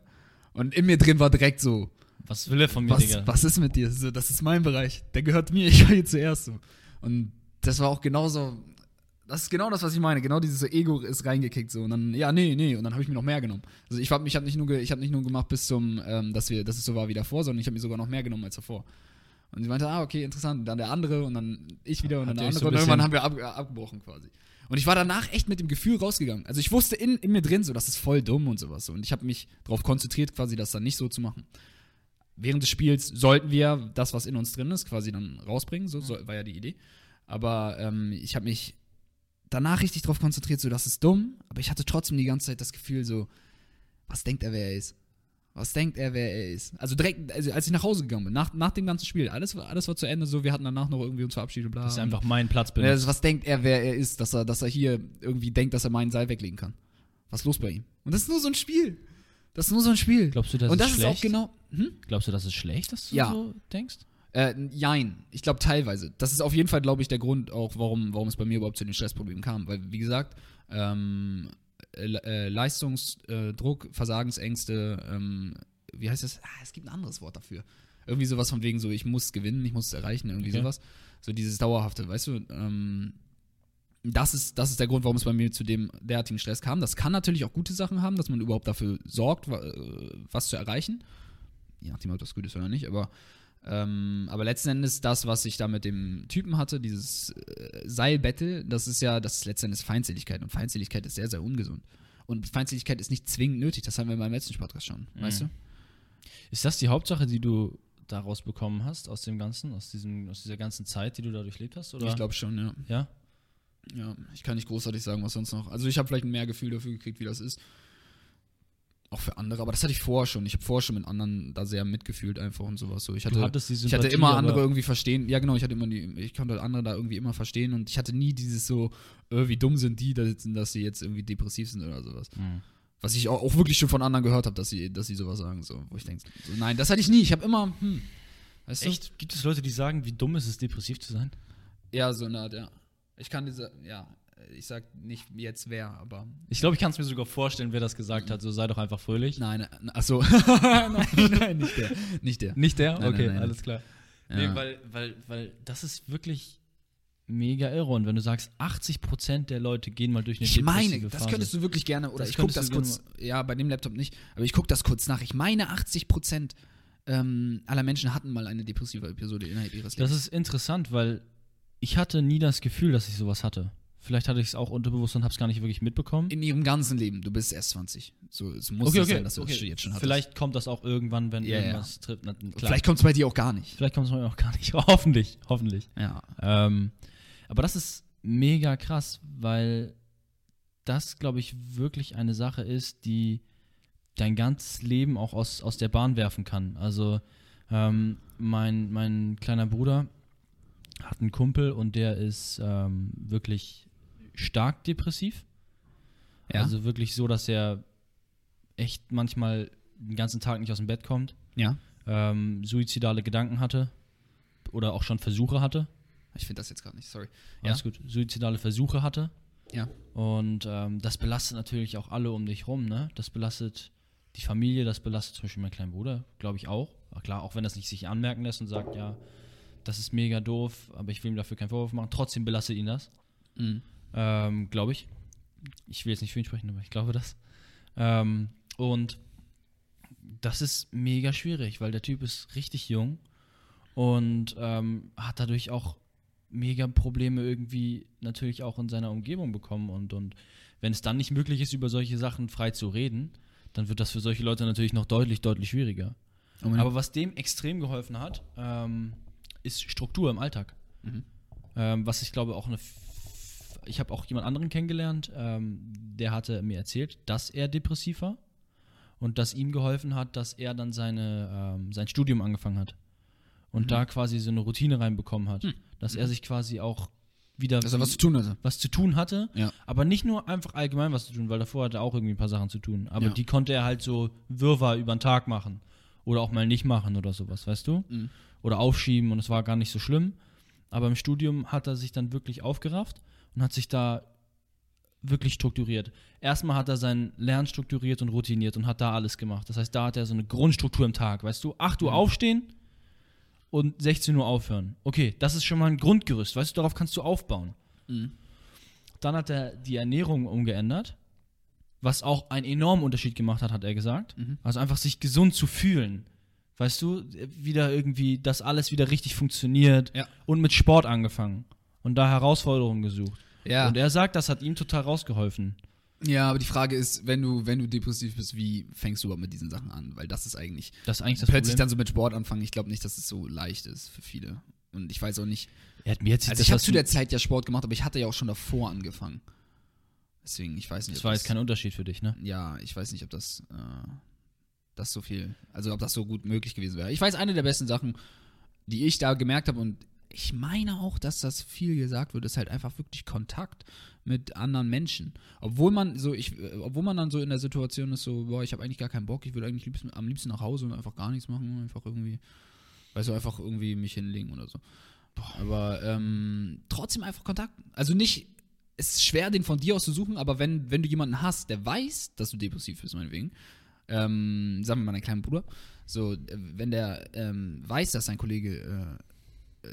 Und in mir drin war direkt so, Was will er von mir, was, Digga? was ist mit dir? So, das ist mein Bereich. Der gehört mir, (laughs) ich war hier zuerst so. Und das war auch genauso, das ist genau das, was ich meine. Genau dieses Ego ist reingekickt so. Und dann, ja, nee, nee. Und dann habe ich mir noch mehr genommen. Also ich habe ich hab nicht, nur ich hab nicht nur gemacht bis zum, ähm, dass, wir, dass es so war wie davor, sondern ich habe mir sogar noch mehr genommen als davor. Und sie meinte, ah, okay, interessant. Und dann der andere und dann ich wieder und dann der andere. so und irgendwann haben wir ab, abgebrochen quasi. Und ich war danach echt mit dem Gefühl rausgegangen. Also ich wusste in, in mir drin so, das ist voll dumm und sowas. so. Und ich habe mich darauf konzentriert, quasi das dann nicht so zu machen. Während des Spiels sollten wir das, was in uns drin ist, quasi dann rausbringen. So soll, war ja die Idee. Aber ähm, ich habe mich danach richtig darauf konzentriert, so das ist dumm. Aber ich hatte trotzdem die ganze Zeit das Gefühl so, was denkt er, wer er ist? Was denkt er, wer er ist? Also direkt, also als ich nach Hause gegangen bin, nach, nach dem ganzen Spiel, alles, war- alles war zu Ende, so, wir hatten danach noch irgendwie uns verabschiedet, bla. Das ist einfach mein Platz benutzt. also was denkt er, wer er ist, dass er, dass er hier irgendwie denkt, dass er meinen Seil weglegen kann? Was ist los bei ihm? Und das ist nur so ein Spiel. Das ist nur so ein Spiel. Glaubst du, das Und das ist ist auch schlecht? genau. Hm? Glaubst du, das ist schlecht, dass du Ja. so denkst? Äh, jein. Ich glaube teilweise. Das ist auf jeden Fall, glaube ich, der Grund auch, warum, warum es bei mir überhaupt zu den Stressproblemen kam. Weil, wie gesagt, ähm, äh, äh, Leistungsdruck, Versagensängste, ähm, wie heißt das? Ah, es gibt ein anderes Wort dafür. Irgendwie sowas von wegen so, ich muss gewinnen, ich muss es erreichen, irgendwie Okay. sowas. So dieses Dauerhafte, weißt du? Ähm, das ist, das ist der Grund, warum es bei mir zu dem derartigen Stress kam. Das kann natürlich auch gute Sachen haben, dass man überhaupt dafür sorgt, äh, was zu erreichen. Je nachdem, ob das gut ist oder nicht, aber ähm, aber letzten Endes das, was ich da mit dem Typen hatte, dieses äh, Seilbattle, das ist ja, das ist letzten Endes Feindseligkeit und Feindseligkeit ist sehr, sehr ungesund. Und Feindseligkeit ist nicht zwingend nötig, das haben wir beim letzten Podcast schon, weißt du? Ist das die Hauptsache, die du daraus bekommen hast, aus dem Ganzen, aus, diesem, aus dieser ganzen Zeit, die du da durchlebt hast? Oder? Ich glaube schon, ja. Ja? Ja, ich kann nicht großartig sagen, was sonst noch. Also ich habe vielleicht mehr Gefühl dafür gekriegt, wie das ist. Auch für andere, aber das hatte ich vorher schon. Ich habe vorher schon mit anderen da sehr mitgefühlt einfach und sowas. So, ich hatte, du die ich hatte Sympathie, immer andere irgendwie verstehen. Ja, genau, ich hatte immer die, ich konnte andere da irgendwie immer verstehen und ich hatte nie dieses so, äh, wie dumm sind die, da sitzen, dass sie jetzt irgendwie depressiv sind oder sowas. Mhm. Was ich auch, auch wirklich schon von anderen gehört habe, dass sie, dass sie sowas sagen, so, wo ich denke, so, nein, das hatte ich nie. Ich habe immer, hm, weißt du? Echt? Gibt es Leute, die sagen, wie dumm ist es, depressiv zu sein? Ja, so eine Art, ja. Ich kann diese, ja, ich sag nicht jetzt wer, aber Ich glaube, ich kann es mir sogar vorstellen, wer das gesagt hat. So sei doch einfach fröhlich. Nein, äh, achso. (laughs) nein, nein, nicht der. Nicht der. Nicht der? Nein, okay, nein, nein. alles klar. Ja. Nee, weil, weil, weil das ist wirklich mega irre. Und wenn du sagst, 80% der Leute gehen mal durch eine Ich meine, das Phase. könntest du wirklich gerne, oder Das ich gucke das kurz, ja, bei dem Laptop nicht, aber ich gucke das kurz nach. Ich meine, 80 Prozent ähm, aller Menschen hatten mal eine depressive Episode innerhalb ihres Das Lebens. ist interessant, weil ich hatte nie das Gefühl, dass ich sowas hatte. Vielleicht hatte ich es auch unterbewusst und habe es gar nicht wirklich mitbekommen. In ihrem ganzen Leben. Du bist erst 20. So, es muss Okay, okay, sein, dass du okay. das jetzt schon hattest. Vielleicht kommt das auch irgendwann, wenn Ja, ja. irgendwas trifft. Na, klar. Vielleicht kommt es bei dir auch gar nicht. Vielleicht kommt es auch gar nicht. (laughs) hoffentlich, hoffentlich. Ja. Ähm, aber das ist mega krass, weil das, glaube ich, wirklich eine Sache ist, die dein ganzes Leben auch aus, aus der Bahn werfen kann. Also ähm, mein, mein kleiner Bruder hat einen Kumpel und der ist ähm, wirklich stark depressiv. Ja. Also wirklich so, dass er echt manchmal den ganzen Tag nicht aus dem Bett kommt, ja. ähm, suizidale Gedanken hatte oder auch schon Versuche hatte. Ich finde das jetzt gerade nicht, sorry. Alles gut. Suizidale Versuche hatte. Ja. Und ähm, das belastet natürlich auch alle um dich rum, ne? Das belastet die Familie, das belastet zum Beispiel meinen kleinen Bruder, glaube ich auch. Aber klar, auch wenn das nicht sich anmerken lässt und sagt, ja, das ist mega doof, aber ich will ihm dafür keinen Vorwurf machen. Trotzdem belastet ihn das, Mhm. Ähm, glaube ich. Ich will jetzt nicht für ihn sprechen, aber ich glaube das. Ähm, und das ist mega schwierig, weil der Typ ist richtig jung und ähm, hat dadurch auch mega Probleme irgendwie natürlich auch in seiner Umgebung bekommen und, und wenn es dann nicht möglich ist, über solche Sachen frei zu reden, dann wird das für solche Leute natürlich noch deutlich, deutlich schwieriger. Aber was dem extrem geholfen hat, ähm, ist Struktur im Alltag. Mhm. Ähm, was ich glaube auch eine. Ich habe auch jemand anderen kennengelernt, ähm, der hatte mir erzählt, dass er depressiv war und dass ihm geholfen hat, dass er dann seine, ähm, sein Studium angefangen hat und Mhm. da quasi so eine Routine reinbekommen hat, Hm. dass er sich quasi auch wieder er was zu tun hatte. was zu tun hatte, Ja. aber nicht nur einfach allgemein was zu tun, weil davor hatte er auch irgendwie ein paar Sachen zu tun. Aber Ja. die konnte er halt so Wirrwarr über den Tag machen. Oder auch mal nicht machen oder sowas, weißt du? Mhm. Oder aufschieben und es war gar nicht so schlimm. Aber im Studium hat er sich dann wirklich aufgerafft und hat sich da wirklich strukturiert. Erstmal hat er sein Lernen strukturiert und routiniert und hat da alles gemacht. Das heißt, da hat er so eine Grundstruktur im Tag, weißt du? 8 Uhr Mhm. aufstehen und 16 Uhr aufhören. Okay, das ist schon mal ein Grundgerüst, weißt du? Darauf kannst du aufbauen. Mhm. Dann hat er die Ernährung umgeändert, was auch einen enormen Unterschied gemacht hat, hat er gesagt. Mhm. Also einfach sich gesund zu fühlen. Weißt du, wieder irgendwie, dass alles wieder richtig funktioniert Ja. und mit Sport angefangen und da Herausforderungen gesucht. Ja. Und er sagt, das hat ihm total rausgeholfen. Ja, aber die Frage ist, wenn du, wenn du depressiv bist, wie fängst du überhaupt mit diesen Sachen an? Weil das ist eigentlich Das ist eigentlich das plötzlich Problem. dann so mit Sport anfangen. Ich glaube nicht, dass es so leicht ist für viele. Und ich weiß auch nicht. er hat mir jetzt Also ich habe zu der Zeit ja Sport gemacht, aber ich hatte ja auch schon davor angefangen. Deswegen, ich weiß nicht. Das war jetzt kein Unterschied für dich, ne? Ja, ich weiß nicht, ob das. Äh, das so viel, also ob das so gut möglich gewesen wäre. Ich weiß, eine der besten Sachen, die ich da gemerkt habe und ich meine auch, dass das viel gesagt wird, ist halt einfach wirklich Kontakt mit anderen Menschen. Obwohl man so, ich, äh, obwohl man dann so in der Situation ist, so, boah, ich habe eigentlich gar keinen Bock, ich würde eigentlich liebsten, am liebsten nach Hause und einfach gar nichts machen, einfach irgendwie, weißt du, einfach irgendwie mich hinlegen oder so. Aber ähm, trotzdem einfach Kontakt. Also nicht, es ist schwer, den von dir aus zu suchen, aber wenn, wenn du jemanden hast, der weiß, dass du depressiv bist, meinetwegen, ähm, sagen wir mal dein kleiner Bruder, so, äh, wenn der ähm, weiß, dass sein Kollege äh,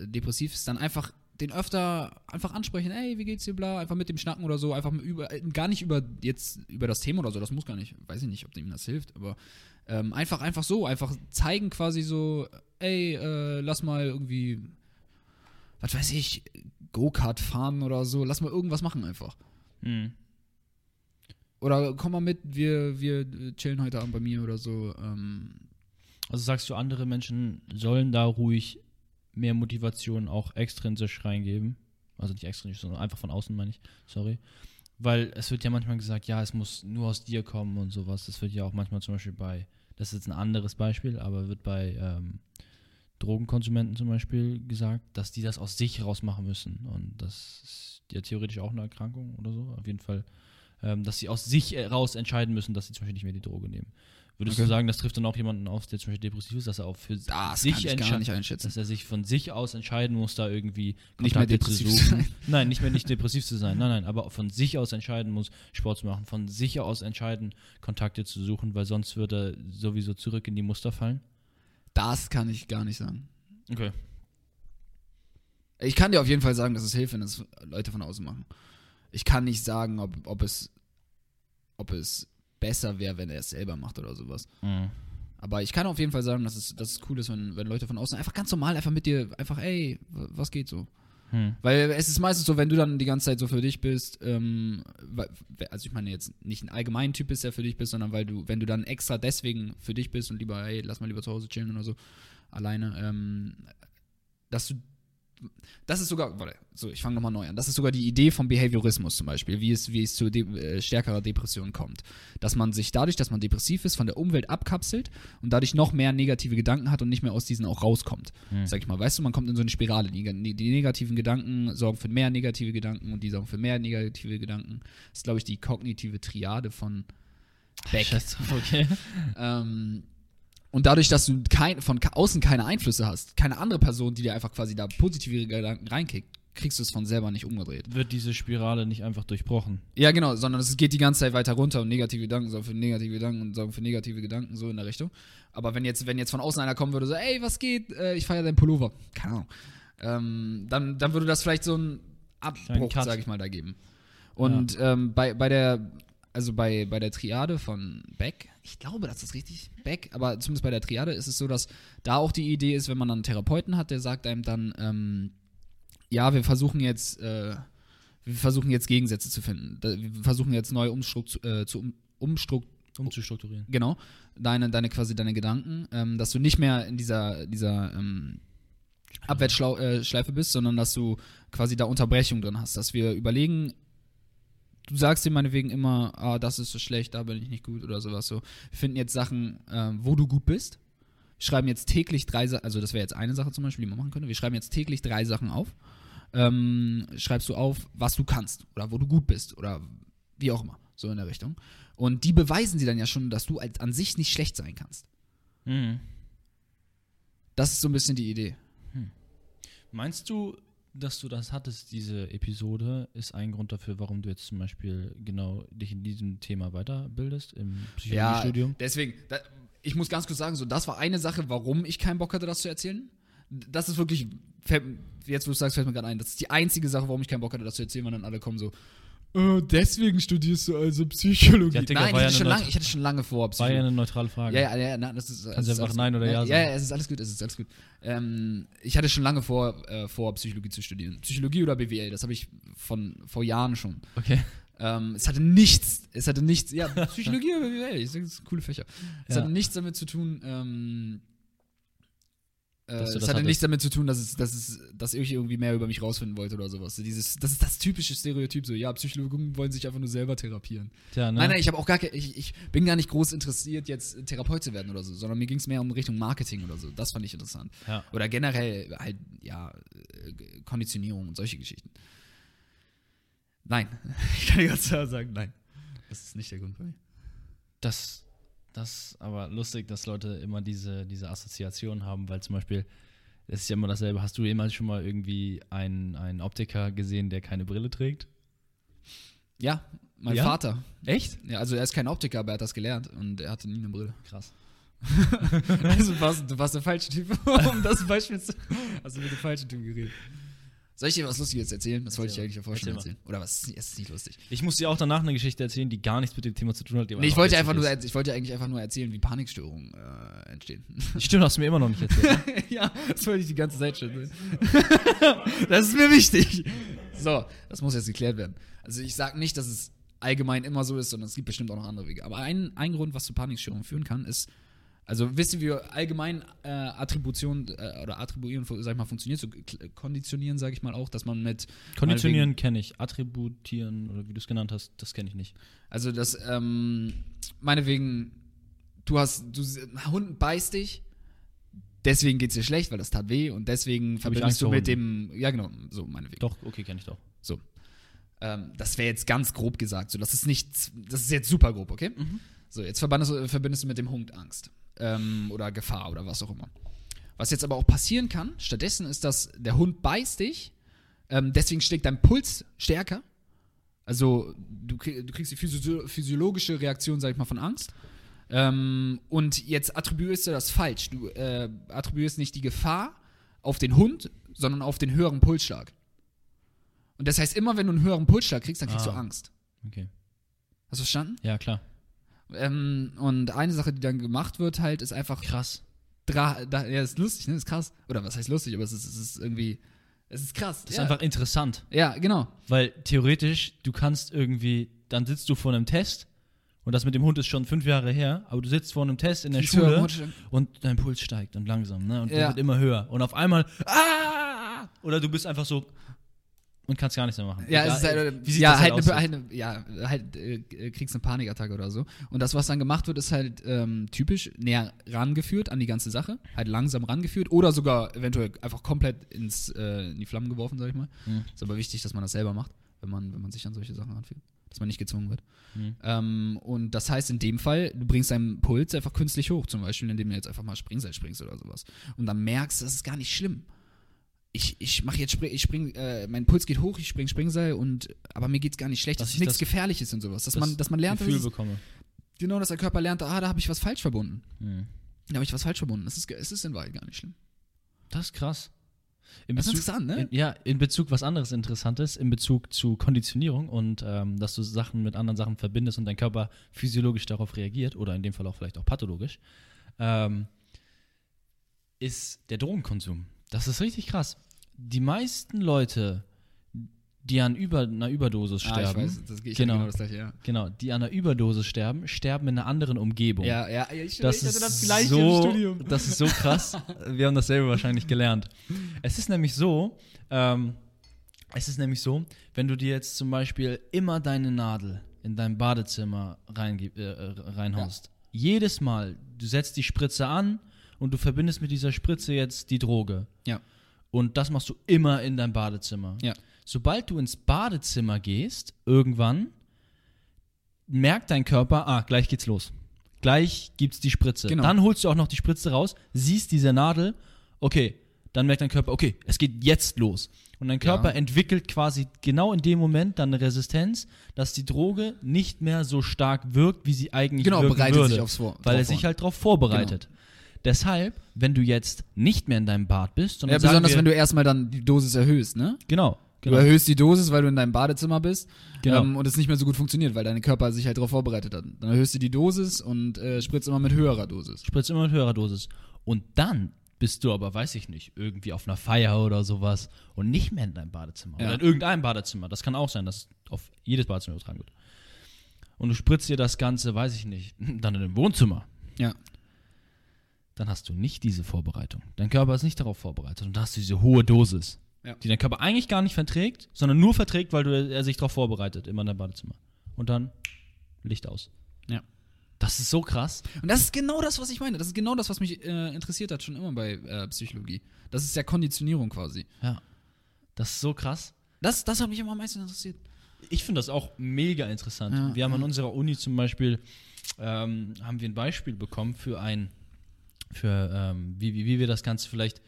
depressiv ist, dann einfach den öfter einfach ansprechen, ey, wie geht's dir, bla, einfach mit dem Schnacken oder so, einfach über, äh, gar nicht über jetzt über das Thema oder so, das muss gar nicht, weiß ich nicht, ob ihm das hilft, aber ähm, einfach, einfach so, einfach zeigen quasi so, ey, äh, lass mal irgendwie, was weiß ich, Go-Kart fahren oder so, lass mal irgendwas machen einfach. Hm. Oder komm mal mit, wir, wir chillen heute Abend bei mir oder so. Ähm, Also sagst du, andere Menschen sollen da ruhig mehr Motivation auch extrinsisch reingeben? Also nicht extrinsisch, sondern einfach von außen, meine ich. Sorry. Weil es wird ja manchmal gesagt, ja, es muss nur aus dir kommen und sowas. Das wird ja auch manchmal zum Beispiel bei, das ist jetzt ein anderes Beispiel, aber wird bei ähm, Drogenkonsumenten zum Beispiel gesagt, dass die das aus sich rausmachen müssen. Und das ist ja theoretisch auch eine Erkrankung oder so. Auf jeden Fall, ähm, dass sie aus sich äh, raus entscheiden müssen, dass sie zum Beispiel nicht mehr die Droge nehmen. Würdest Okay. du sagen, das trifft dann auch jemanden auf, der zum Beispiel depressiv ist, dass er auch für das sich einschätzen. dass er sich von sich aus entscheiden muss, da irgendwie Nicht mehr Kontakte depressiv zu suchen. sein. (laughs) Nein, nicht mehr nicht depressiv zu sein. Nein, nein, aber von sich aus entscheiden muss, Sport zu machen, von sich aus entscheiden, Kontakte zu suchen, weil sonst würde er sowieso zurück in die Muster fallen. Das kann ich gar nicht sagen. Okay. Ich kann dir auf jeden Fall sagen, dass es hilft, wenn es Leute von außen machen. Ich kann nicht sagen, ob, ob, es, ob es besser wäre, wenn er es selber macht oder sowas. Mhm. Aber ich kann auf jeden Fall sagen, dass es, dass es cool ist, wenn, wenn Leute von außen einfach ganz normal einfach mit dir, einfach, ey, was geht so? Hm. Weil es ist meistens so, wenn du dann die ganze Zeit so für dich bist, ähm, also ich meine jetzt nicht ein allgemeinen Typ bist, der für dich bist, sondern weil du, wenn du dann extra deswegen für dich bist und lieber, hey, lass mal lieber zu Hause chillen oder so, alleine, ähm, dass du, das ist sogar, warte, so, ich fange nochmal neu an, das ist sogar die Idee vom Behaviorismus zum Beispiel, wie es, wie es zu de äh, stärkerer Depression kommt. Dass man sich dadurch, dass man depressiv ist, von der Umwelt abkapselt und dadurch noch mehr negative Gedanken hat und nicht mehr aus diesen auch rauskommt Hm. sag ich mal. Weißt du, man kommt in so eine Spirale. Die, die, negativen Gedanken sorgen für mehr negative Gedanken und die sorgen für mehr negative Gedanken. Das ist, glaube ich, die kognitive Triade von Beck. Scheiß drauf, okay. (laughs) Ähm, und dadurch, dass du kein, von außen keine Einflüsse hast, keine andere Person, die dir einfach quasi da positive Gedanken reinkickt, kriegst du es von selber nicht umgedreht. Wird diese Spirale nicht einfach durchbrochen? Ja, genau, sondern es geht die ganze Zeit weiter runter und negative Gedanken sorgen für negative Gedanken und sorgen für negative Gedanken, so in der Richtung. Aber wenn jetzt, wenn jetzt von außen einer kommen würde, so, ey, was geht? Äh, ich feiere deinen Pullover. Keine Ahnung. Ähm, dann, dann würde das vielleicht so einen Abbruch, sag ich mal, da geben. Und ähm, bei, bei der, also bei, bei der Triade von Beck, ich glaube, das ist richtig Beck, aber zumindest bei der Triade ist es so, dass da auch die Idee ist, wenn man dann einen Therapeuten hat, der sagt einem dann, ähm, ja, wir versuchen jetzt, äh, wir versuchen jetzt Gegensätze zu finden. Wir versuchen jetzt neu umstrukt, äh, zu um, umstrukt, Umzustrukturieren. genau, deine, deine quasi deine Gedanken, ähm, dass du nicht mehr in dieser, dieser ähm, Abwärtsschleife äh, bist, sondern dass du quasi da Unterbrechung drin hast, dass wir überlegen, du sagst dir meinetwegen immer, ah, das ist so schlecht, da bin ich nicht gut oder sowas so. Wir finden jetzt Sachen, ähm, wo du gut bist, schreiben jetzt täglich drei Sachen, also das wäre jetzt eine Sache zum Beispiel, die man machen könnte, wir schreiben jetzt täglich drei Sachen auf, ähm, schreibst du auf, was du kannst oder wo du gut bist oder wie auch immer, so in der Richtung. Und die beweisen sie dann ja schon, dass du als, an sich nicht schlecht sein kannst. Mhm. Das ist so ein bisschen die Idee. Meinst du, dass du das hattest, diese Episode, ist ein Grund dafür, warum du jetzt zum Beispiel genau dich in diesem Thema weiterbildest, im Psychologiestudium? deswegen, da, ich muss ganz kurz sagen, so, das war eine Sache, warum ich keinen Bock hatte, das zu erzählen. Das ist wirklich, jetzt wo du sagst, fällt mir gerade ein, das ist die einzige Sache, warum ich keinen Bock hatte, das zu erzählen, weil dann alle kommen so, äh, deswegen studierst du also Psychologie. Ja, Digga, Nein, ich war ja hatte, schon lange, ich hatte schon lange vor, War ja Psychologie. eine neutrale Frage. Ja, ja, ja, nein, das ist. Kannst das ist einfach Nein oder Ja ja, sagen. Ja, es ist alles gut, es ist alles gut. Ähm, ich hatte schon lange vor, äh, vor, Psychologie zu studieren. Psychologie oder BWL, das habe ich von vor Jahren schon. Okay. Ähm, es hatte nichts, es hatte nichts, ja, Psychologie oder BWL, ich das sind coole Fächer. Es Ja. hatte nichts damit zu tun, ähm, Äh, das hatte hattest. nichts damit zu tun, dass, es, dass, es, dass ich irgendwie mehr über mich rausfinden wollte oder sowas. So Dieses, das ist das typische Stereotyp, so, ja, Psychologen wollen sich einfach nur selber therapieren. Tja, ne? Nein, nein, ich habe auch gar ich, ich bin gar nicht groß interessiert, jetzt Therapeut zu werden oder so, sondern mir ging es mehr um Richtung Marketing oder so. Das fand ich interessant. Ja. Oder generell halt, ja, äh, Konditionierung und solche Geschichten. Nein. (laughs) Ich kann dir ganz klar sagen, nein. Das ist nicht der Grund bei mir. Das, das aber lustig, dass Leute immer diese, diese Assoziation haben, weil zum Beispiel, es ist ja immer dasselbe. Hast du jemals schon mal irgendwie einen, einen Optiker gesehen, der keine Brille trägt? Ja, mein Ja? Vater. Echt? Ja, also er ist kein Optiker, aber er hat das gelernt und er hatte nie eine Brille. Krass. (laughs) Also warst, du warst der falsche Typ, (laughs) um das Beispiel zu. Hast du mit dem falschen Typ geredet. Soll ich dir was Lustiges erzählen? Das wollte ich eigentlich ja vorher schon Erzähl erzählen. Oder was? Es ist nicht lustig. Ich muss dir auch danach eine Geschichte erzählen, die gar nichts mit dem Thema zu tun hat. Nee, ich wollte einfach nur, ich wollte eigentlich einfach nur erzählen, wie Panikstörungen äh, entstehen. (laughs) Stimmt, hast du mir immer noch nicht erzählt. (laughs) ja, das wollte ich die ganze Zeit schon. (laughs) das ist mir wichtig. So, das muss jetzt geklärt werden. Also ich sage nicht, dass es allgemein immer so ist, sondern es gibt bestimmt auch noch andere Wege. Aber ein, ein Grund, was zu Panikstörungen führen kann, ist, also wisst ihr, wie allgemein äh, Attribution äh, oder Attribuieren, sag ich mal, funktioniert, so konditionieren, sage ich mal auch, dass man mit Konditionieren kenne ich. Attributieren oder wie du es genannt hast, das kenne ich nicht. Also das, ähm, meinetwegen, du hast, du, Hund beißt dich, deswegen geht's dir schlecht, weil das tat weh und deswegen verbindest du mit dem, ja genau, so meinetwegen. Doch, okay, kenne ich doch. So. Ähm, das wäre jetzt ganz grob gesagt, so, das ist nicht, das ist jetzt super grob, okay? So, jetzt verbindest du, verbindest du mit dem Hund Angst ähm, oder Gefahr oder was auch immer. Was jetzt aber auch passieren kann, stattdessen ist, dass der Hund beißt dich, ähm, deswegen schlägt dein Puls stärker. Also du, krieg, du kriegst die physio physiologische Reaktion, sag ich mal, von Angst. Ähm, und jetzt attribuierst du das falsch. Du äh, attribuierst nicht die Gefahr auf den Hund, sondern auf den höheren Pulsschlag. Und das heißt, immer wenn du einen höheren Pulsschlag kriegst, dann kriegst Ah. du Angst. Okay. Hast du verstanden? Ja, klar. Ähm, und eine Sache, die dann gemacht wird, halt, ist einfach. Krass. Dra da, ja, ist lustig, ne? Ist krass. Oder was heißt lustig, aber es ist, es ist irgendwie. Es ist krass. Das ja. ist einfach interessant. Ja, genau. Weil theoretisch, du kannst irgendwie, dann sitzt du vor einem Test und das mit dem Hund ist schon fünf Jahre her, aber du sitzt vor einem Test in der Schule und dein Puls steigt und langsam, ne? Und der Ja. wird immer höher. Und auf einmal, ah! Oder du bist einfach so und kannst gar nichts mehr machen. Ja, Egal, es ist halt, wie sieht ja, halt, halt, eine, halt eine, ja, halt äh, kriegst eine Panikattacke oder so. Und das, was dann gemacht wird, ist halt ähm, typisch näher rangeführt an die ganze Sache, halt langsam rangeführt oder sogar eventuell einfach komplett ins, äh, in die Flammen geworfen, sag ich mal. Mhm. Ist aber wichtig, dass man das selber macht, wenn man, wenn man sich an solche Sachen ranführt. Dass man nicht gezwungen wird. Mhm. Ähm, und das heißt in dem Fall, du bringst deinen Puls einfach künstlich hoch, zum Beispiel, indem du jetzt einfach mal Springseil springst oder sowas. Und dann merkst du, das ist gar nicht schlimm. Ich, ich mache jetzt Spring, ich spring, äh, mein Puls geht hoch, ich spring Springseil und aber mir geht's gar nicht schlecht. Dass Das ist ich nichts das- Gefährliches und sowas. Dass das man, dass man lernt, dass Gefühl es, bekomme. genau, dass der Körper lernt, ah, da habe ich was falsch verbunden. Mhm. Da habe ich was falsch verbunden. Das ist, es ist in Wahrheit gar nicht schlimm. Das ist krass. In Das ist Bezug, interessant, ne? in, ja, in Bezug was anderes Interessantes, in Bezug zu Konditionierung und ähm, dass du Sachen mit anderen Sachen verbindest und dein Körper physiologisch darauf reagiert oder in dem Fall auch vielleicht auch pathologisch, ähm, ist der Drogenkonsum. Das ist richtig krass. Die meisten Leute, die an über, einer Überdosis Ah, ich sterben, weiß, das, ich Genau. genau. das gleiche, ja. genau, die an einer Überdosis sterben, sterben in einer anderen Umgebung. Ja, ja, ja ich, Das ich ist, hatte das gleiche so, im Studium. (laughs) das ist so krass. Wir haben dasselbe wahrscheinlich gelernt. Es ist nämlich so, ähm, es ist nämlich so, wenn du dir jetzt zum Beispiel immer deine Nadel in dein Badezimmer reingib- äh, äh, reinhaust, jedes Mal, du setzt die Spritze an und du verbindest mit dieser Spritze jetzt die Droge. Ja. Und das machst du immer in dein Badezimmer. Ja. Sobald du ins Badezimmer gehst, irgendwann merkt dein Körper, ah, gleich geht's los. Gleich gibt's die Spritze. Genau. Dann holst du auch noch die Spritze raus, siehst diese Nadel, okay, dann merkt dein Körper, okay, es geht jetzt los. Und dein Körper Ja. entwickelt quasi genau in dem Moment dann eine Resistenz, dass die Droge nicht mehr so stark wirkt, wie sie eigentlich Genau, wirken bereitet würde, sich aufs Vor- weil er sich halt darauf vorbereitet. Deshalb, wenn du jetzt nicht mehr in deinem Bad bist, sondern Ja, besonders wir, wenn du erstmal dann die Dosis erhöhst, ne? genau, Du genau, erhöhst die Dosis, weil du in deinem Badezimmer bist Genau. ähm, und es nicht mehr so gut funktioniert, weil dein Körper sich halt darauf vorbereitet hat. Dann erhöhst du die Dosis und äh, spritzt immer mit höherer Dosis. spritzt immer mit höherer Dosis. Und dann bist du aber, weiß ich nicht, irgendwie auf einer Feier oder sowas und nicht mehr in deinem Badezimmer. Ja. Oder in irgendeinem Badezimmer. Das kann auch sein, dass auf jedes Badezimmer übertragen wird. Und du spritzt dir das Ganze, weiß ich nicht, (laughs) dann in einem Wohnzimmer. Ja. Dann hast du nicht diese Vorbereitung. Dein Körper ist nicht darauf vorbereitet und da hast du diese hohe Dosis, Ja. die dein Körper eigentlich gar nicht verträgt, sondern nur verträgt, weil du, er sich darauf vorbereitet, immer in deinem Badezimmer. Und dann Licht aus. Ja. Das ist so krass. Und das ist genau das, was ich meine. Das ist genau das, was mich äh, interessiert hat, schon immer bei äh, Psychologie. Das ist ja Konditionierung quasi. Ja. Das ist so krass. Das, das hat mich immer am meisten interessiert. Ich finde das auch mega interessant. Ja, wir haben an ja. unserer Uni zum Beispiel ähm, haben wir ein Beispiel bekommen für ein, für ähm, wie, wie, wie wir das Ganze vielleicht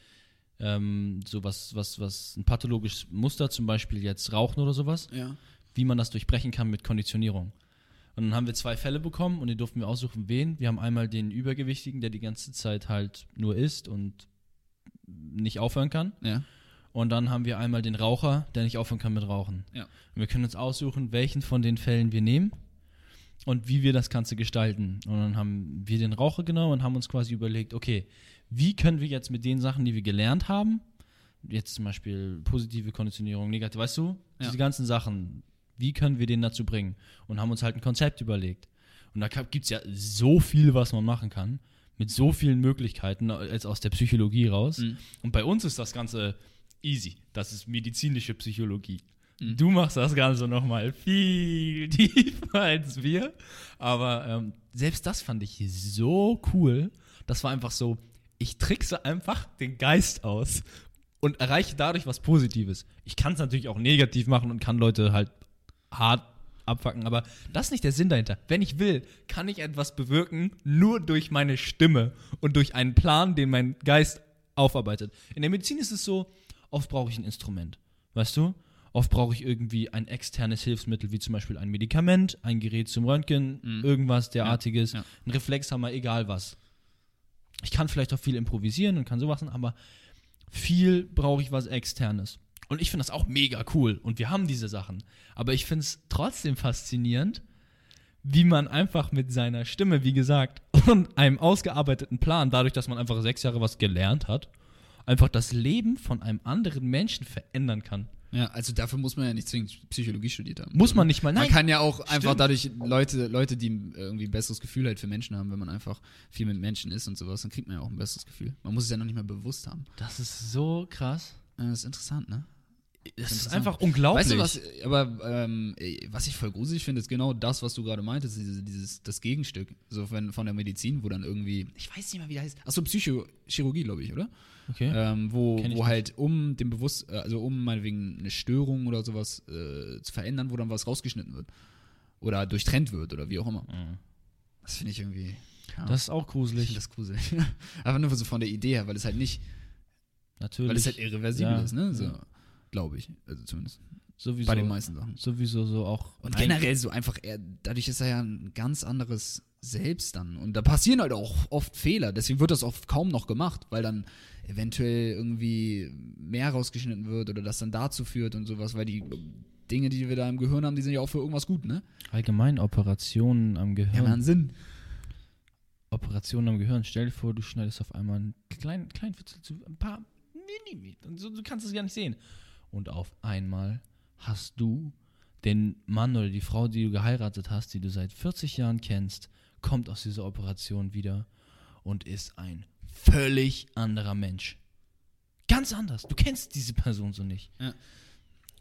ähm, so was, was, was ein pathologisches Muster, zum Beispiel jetzt Rauchen oder sowas, Ja. wie man das durchbrechen kann mit Konditionierung. Und dann haben wir zwei Fälle bekommen und die durften wir aussuchen, wen. Wir haben einmal den Übergewichtigen, der die ganze Zeit halt nur isst und nicht aufhören kann. Ja. Und dann haben wir einmal den Raucher, der nicht aufhören kann mit Rauchen. Ja. Und wir können uns aussuchen, welchen von den Fällen wir nehmen und wie wir das Ganze gestalten. Und dann haben wir den Raucher genommen und haben uns quasi überlegt, okay, wie können wir jetzt mit den Sachen, die wir gelernt haben, jetzt zum Beispiel positive Konditionierung, negative, weißt du, Ja. diese ganzen Sachen, wie können wir den dazu bringen? Und haben uns halt ein Konzept überlegt. Und da gibt es ja so viel, was man machen kann, mit so vielen Möglichkeiten, jetzt aus der Psychologie raus. Mhm. Und bei uns ist das Ganze easy. Das ist medizinische Psychologie. Mhm. Du machst das Ganze nochmal viel (laughs) tiefer als wir. Aber ähm, selbst das fand ich so cool. Das war einfach so, ich trickse einfach den Geist aus und erreiche dadurch was Positives. Ich kann es natürlich auch negativ machen und kann Leute halt hart abfacken, aber das ist nicht der Sinn dahinter. Wenn ich will, kann ich etwas bewirken, nur durch meine Stimme und durch einen Plan, den mein Geist aufarbeitet. In der Medizin ist es so, oft brauche ich ein Instrument, weißt du? Oft brauche ich irgendwie ein externes Hilfsmittel, wie zum Beispiel ein Medikament, ein Gerät zum Röntgen, Mhm. irgendwas derartiges, ja. ein Reflexhammer, egal was. Ich kann vielleicht auch viel improvisieren und kann sowas, aber viel brauche ich was externes. Und ich finde das auch mega cool und wir haben diese Sachen. Aber ich finde es trotzdem faszinierend, wie man einfach mit seiner Stimme, wie gesagt, und einem ausgearbeiteten Plan, dadurch, dass man einfach sechs Jahre was gelernt hat, einfach das Leben von einem anderen Menschen verändern kann. Ja, also dafür muss man ja nicht zwingend Psychologie studiert haben. Muss man nicht mal, Man nein. kann ja auch einfach Stimmt. dadurch Leute, Leute, die irgendwie ein besseres Gefühl halt für Menschen haben, wenn man einfach viel mit Menschen ist und sowas, dann kriegt man ja auch ein besseres Gefühl. Man muss es ja noch nicht mal bewusst haben. Das ist so krass. Das ist interessant, ne? Das ist einfach unglaublich. Weißt du was, aber ähm, was ich voll gruselig finde, ist genau das, was du gerade meintest, dieses, dieses, das Gegenstück, so von, von der Medizin, wo dann irgendwie, ich weiß nicht mal, wie der heißt, achso, Psychochirurgie, glaube ich, oder? Okay. Ähm, wo ich wo nicht. halt um den Bewusst, also um meinetwegen eine Störung oder sowas äh, zu verändern, wo dann was rausgeschnitten wird. Oder durchtrennt wird oder wie auch immer. Mhm. Das finde ich irgendwie. Ja, Das ist auch ich gruselig. finde das gruselig. (laughs) Aber nur so von der Idee her, weil es halt nicht, Natürlich. weil es halt irreversibel Ja, ist, ne? So, ja. glaube ich. Also zumindest. sowieso, Bei den meisten Sachen. Sowieso so auch. Und generell so einfach, er, dadurch ist er ja ein ganz anderes Selbst dann. Und da passieren halt auch oft Fehler. Deswegen wird das oft kaum noch gemacht, weil dann eventuell irgendwie mehr rausgeschnitten wird oder das dann dazu führt und sowas, weil die Dinge, die wir da im Gehirn haben, die sind ja auch für irgendwas gut, ne? Allgemein Operationen am Ja, Gehirn. machen Sinn. Operationen am Gehirn. Stell dir vor, du schneidest auf einmal einen kleinen, kleinen Fitzel zu ein paar Millimeter. So, du kannst es gar nicht sehen. Und auf einmal hast du den Mann oder die Frau, die du geheiratet hast, die du seit 40 Jahren kennst, kommt aus dieser Operation wieder und ist ein völlig anderer Mensch. Ganz anders. Du kennst diese Person so nicht. Ja.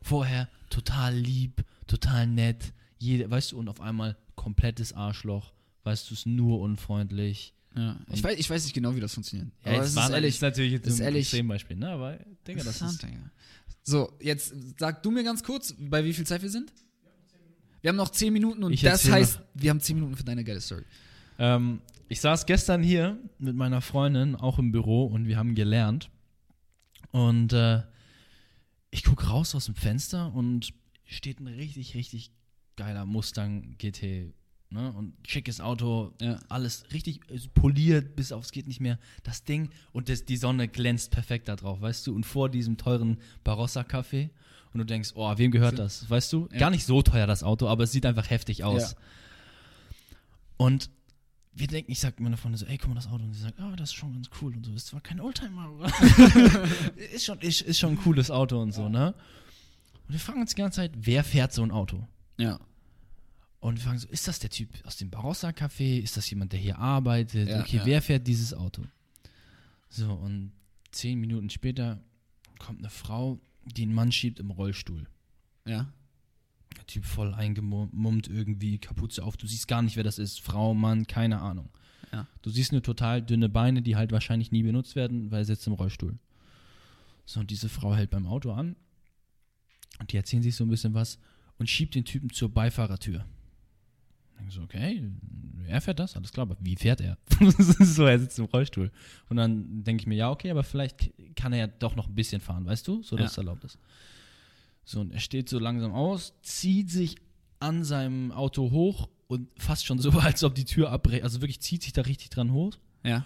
Vorher total lieb, total nett, jede, weißt du, und auf einmal komplettes Arschloch, weißt du, ist nur unfreundlich. Ja. Ich, weiß, ich weiß nicht genau, wie das funktioniert. Ja, Aber es ist ehrlich. ist natürlich jetzt ist ein Extrembeispiel, ne? Aber Digga, das ist. Digga. So, jetzt sag du mir ganz kurz, bei wie viel Zeit wir sind? Wir haben noch 10 Minuten und Ich das heißt, wir haben 10 Minuten für deine geile Story. Ähm, ich saß gestern hier mit meiner Freundin auch im Büro und wir haben gelernt. Und äh, ich gucke raus aus dem Fenster und steht ein richtig, richtig geiler Mustang GT. Ne? Und schickes Auto, Ja. alles richtig poliert, bis aufs geht nicht mehr. Das Ding und das, die Sonne glänzt perfekt da drauf, weißt du? Und vor diesem teuren Barossa-Café. Und du denkst, oh, wem gehört das? Weißt du? Ja. Gar nicht so teuer das Auto, aber es sieht einfach heftig aus. Ja. Und wir denken, ich sag meiner Freundin so, ey, guck mal das Auto. Und sie sagt, ah, das ist schon ganz cool und so. Ist zwar kein Oldtimer, aber (laughs) ist, schon, ist, ist schon ein cooles Auto und so, ne? Und wir fragen uns die ganze Zeit, wer fährt so ein Auto? Ja. Und wir fragen so, ist das der Typ aus dem Barossa Café? Ist das jemand, der hier arbeitet? Ja, okay, ja. wer fährt dieses Auto? So, und zehn Minuten später kommt eine Frau, die einen Mann schiebt im Rollstuhl. Ja. Der Typ voll eingemummt irgendwie, Kapuze auf. Du siehst gar nicht, wer das ist. Frau, Mann, keine Ahnung. Ja. Du siehst nur total dünne Beine, die halt wahrscheinlich nie benutzt werden, weil er sitzt im Rollstuhl. So, und diese Frau hält beim Auto an und die erzählen sich so ein bisschen was und schiebt den Typen zur Beifahrertür. Ich denke so, okay, er fährt das, alles klar, aber wie fährt er? (laughs) so, er sitzt im Rollstuhl. Und dann denke ich mir, ja, okay, aber vielleicht kann er ja doch noch ein bisschen fahren, weißt du, so dass Ja. es erlaubt ist. So, und er steht so langsam aus, zieht sich an seinem Auto hoch und fast schon so, (laughs) als ob die Tür abbricht. Also wirklich zieht sich da richtig dran hoch. Ja.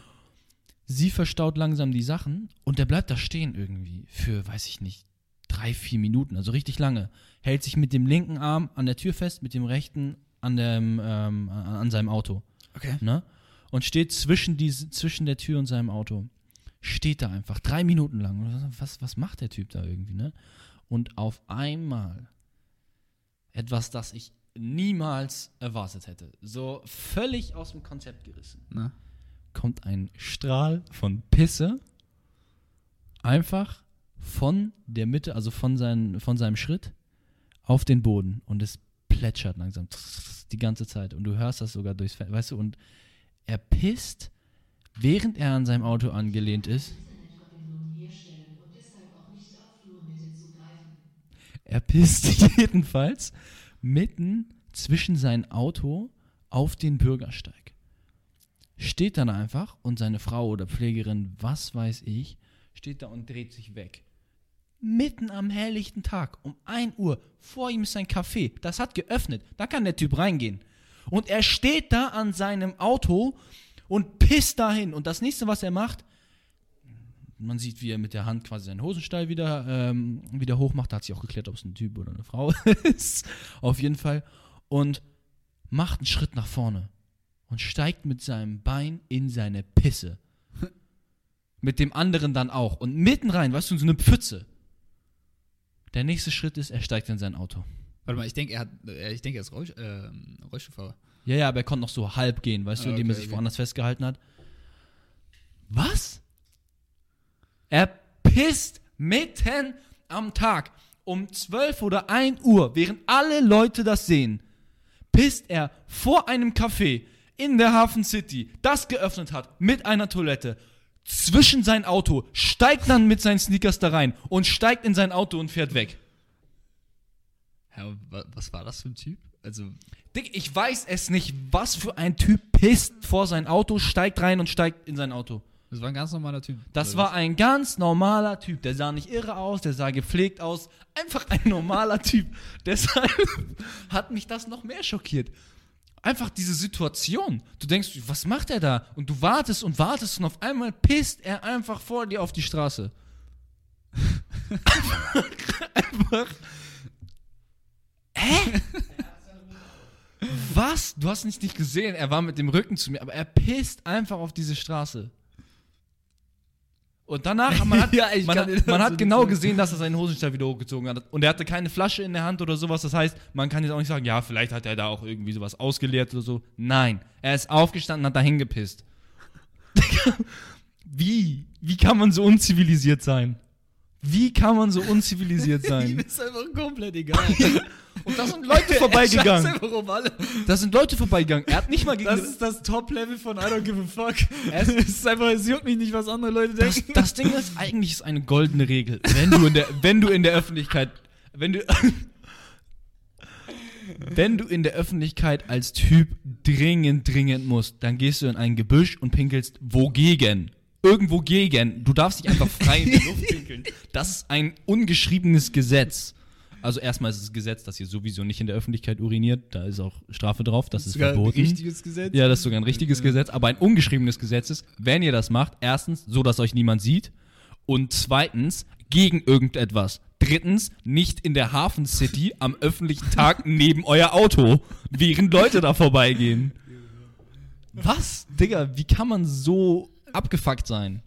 Sie verstaut langsam die Sachen und der bleibt da stehen irgendwie für, weiß ich nicht, drei, vier Minuten, also richtig lange. Hält sich mit dem linken Arm an der Tür fest, mit dem rechten an, dem, ähm, an seinem Auto. Okay. Ne? Und steht zwischen, diese, zwischen der Tür und seinem Auto. Steht da einfach, drei Minuten lang. Was, was macht der Typ da irgendwie, ne? Und auf einmal etwas, das ich niemals erwartet hätte. So völlig aus dem Konzept gerissen Na. kommt ein Strahl von Pisse einfach von der Mitte, also von, seinen, von seinem Schritt auf den Boden und es plätschert langsam die ganze Zeit und du hörst das sogar durchs Fenster, weißt du, und er pisst, während er an seinem Auto angelehnt ist. Er pisst (laughs) jedenfalls mitten zwischen sein Auto auf den Bürgersteig steht dann einfach und seine Frau oder Pflegerin, was weiß ich, steht da und dreht sich weg. Mitten am helllichten Tag, um 1 Uhr, vor ihm ist sein Café, das hat geöffnet, da kann der Typ reingehen. Und er steht da an seinem Auto und pisst dahin. Und das nächste, was er macht, man sieht, wie er mit der Hand quasi seinen Hosenstall wieder, ähm, wieder hochmacht. Da hat sich auch geklärt, ob es ein Typ oder eine Frau (laughs) ist. Auf jeden Fall. Und macht einen Schritt nach vorne und steigt mit seinem Bein in seine Pisse. (laughs) mit dem anderen dann auch. Und mitten rein, weißt du, in so eine Pfütze. Der nächste Schritt ist, er steigt in sein Auto. Warte mal, ich denke, er hat, äh, ich denke, er ist Rollsch äh, Rollstuhlfahrer. Ja, ja, aber er konnte noch so halb gehen, weißt du, Ah, indem er okay, sich okay. woanders festgehalten hat. Was? Er pisst mitten am Tag um 12 oder 1 Uhr, während alle Leute das sehen, pisst er vor einem Café in der Hafen City, das geöffnet hat, mit einer Toilette, zwischen sein Auto, steigt dann mit seinen Sneakers da rein und steigt in sein Auto und fährt weg. Ja, wa- was war das für ein Typ? Also, Dick, ich weiß es nicht, was für ein Typ pisst vor sein Auto, steigt rein und steigt in sein Auto. Das war ein ganz normaler Typ. Das war ein ganz normaler Typ. Der sah nicht irre aus, der sah gepflegt aus. Einfach ein normaler Typ. (laughs) Deshalb hat mich das noch mehr schockiert. Einfach diese Situation. Du denkst, was macht er da? Und du wartest und wartest und auf einmal pisst er einfach vor dir auf die Straße. einfach, einfach. Hä? Was? Du hast nicht, nicht gesehen. Er war mit dem Rücken zu mir, aber er pisst einfach auf diese Straße. Und danach, (laughs) man hat, Ja, man, hat- man so hat nicht genau sagen. gesehen, dass er seinen Hosenstall wieder hochgezogen hat. Und er hatte keine Flasche in der Hand oder sowas. Das heißt, man kann jetzt auch nicht sagen, ja, vielleicht hat er da auch irgendwie sowas ausgeleert oder so. Nein, er ist aufgestanden und hat da hingepisst. (laughs) Wie? Wie kann man so unzivilisiert sein? Wie kann man so unzivilisiert (laughs) Ihm sein? ist einfach komplett egal. Und da sind (laughs) Leute vorbeigegangen. Da sind Leute vorbeigegangen. Er hat nicht mal gegen Das ist das Top-Level von I don't give a fuck. Es ist einfach, es juckt mich nicht, was andere Leute Das, denken. das Ding ist, eigentlich ist eine goldene Regel. Wenn du in der, wenn du in der Öffentlichkeit, wenn du, wenn du in der Öffentlichkeit als Typ dringend, dringend musst, dann gehst du in ein Gebüsch und pinkelst wogegen. Irgendwo gegen. Du darfst nicht einfach frei in die Luft (laughs) pinkeln. Das ist ein ungeschriebenes Gesetz. Also erstmal ist es Gesetz, dass ihr sowieso nicht in der Öffentlichkeit uriniert. Da ist auch Strafe drauf. Das ist Sogar ein verboten. richtiges Gesetz. Ja, das ist sogar ein richtiges Gesetz, aber ein ungeschriebenes Gesetz ist, wenn ihr das macht, erstens, so dass euch niemand sieht und zweitens, gegen irgendetwas. Drittens, nicht in der Hafen City am öffentlichen Tag (laughs) neben euer Auto, während Leute da vorbeigehen. Was? Digga, wie kann man so abgefuckt sein?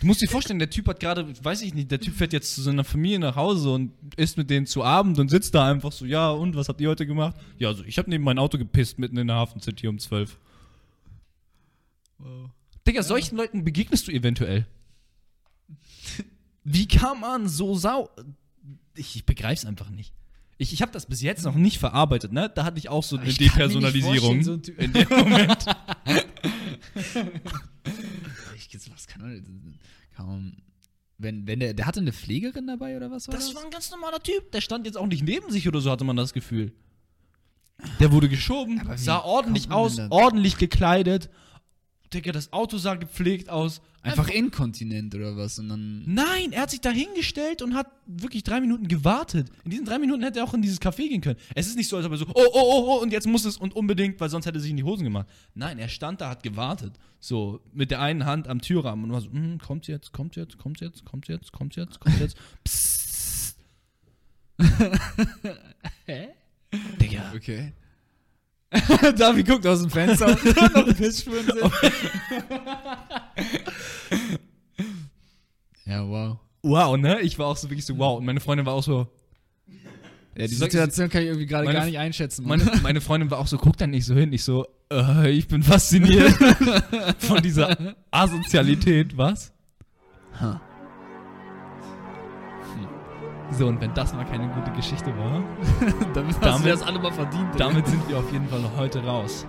Du musst dir vorstellen, der Typ hat gerade, weiß ich nicht, der Typ fährt jetzt zu seiner Familie nach Hause und isst mit denen zu Abend und sitzt da einfach so, ja, und was habt ihr heute gemacht? Ja, also ich habe neben mein Auto gepisst mitten in der Hafen City um 12. Wow. Digga, solchen Leuten begegnest du eventuell. Wie kann man so sau. Ich, ich begreif's einfach nicht. Ich, ich habe das bis jetzt noch nicht verarbeitet, ne? Da hatte ich auch so eine Depersonalisierung. so ein Typ- in dem Moment. (laughs) (laughs) Ich, was kann man, kaum. Wenn, wenn der, der hatte eine Pflegerin dabei oder was war das? Das war ein ganz normaler Typ. Der stand jetzt auch nicht neben sich oder so, hatte man das Gefühl. Der wurde geschoben, sah ordentlich aus, ordentlich gekleidet. Digga, das Auto sah gepflegt aus. Einfach inkontinent oder was? Und dann. Nein, er hat sich da hingestellt und hat wirklich drei Minuten gewartet. In diesen drei Minuten hätte er auch in dieses Café gehen können. Es ist nicht so, als ob er so, oh, oh, oh, oh, und jetzt muss es und unbedingt, weil sonst hätte er sich in die Hosen gemacht. Nein, er stand da, hat gewartet. So, mit der einen Hand am Türrahmen und war so, hm, kommt jetzt, kommt jetzt, kommt jetzt, kommt jetzt, kommt jetzt, kommt jetzt. (laughs) Psst. Hä? Digga. Okay. (laughs) Davi guckt aus dem Fenster und (laughs) noch sind. (laughs) ja, wow. Wow, ne? Ich war auch so wirklich so, wow. Und meine Freundin war auch so, Ja, die Situation kann ich irgendwie gerade gar nicht einschätzen. Meine, meine Freundin war auch so, guck da nicht so hin. Ich so, äh, ich bin fasziniert von dieser Asozialität, was? Ha. So, und wenn das mal keine gute Geschichte war, (laughs) Damit, hast Damit- das alle mal verdient. Damit sind wir auf jeden Fall heute raus.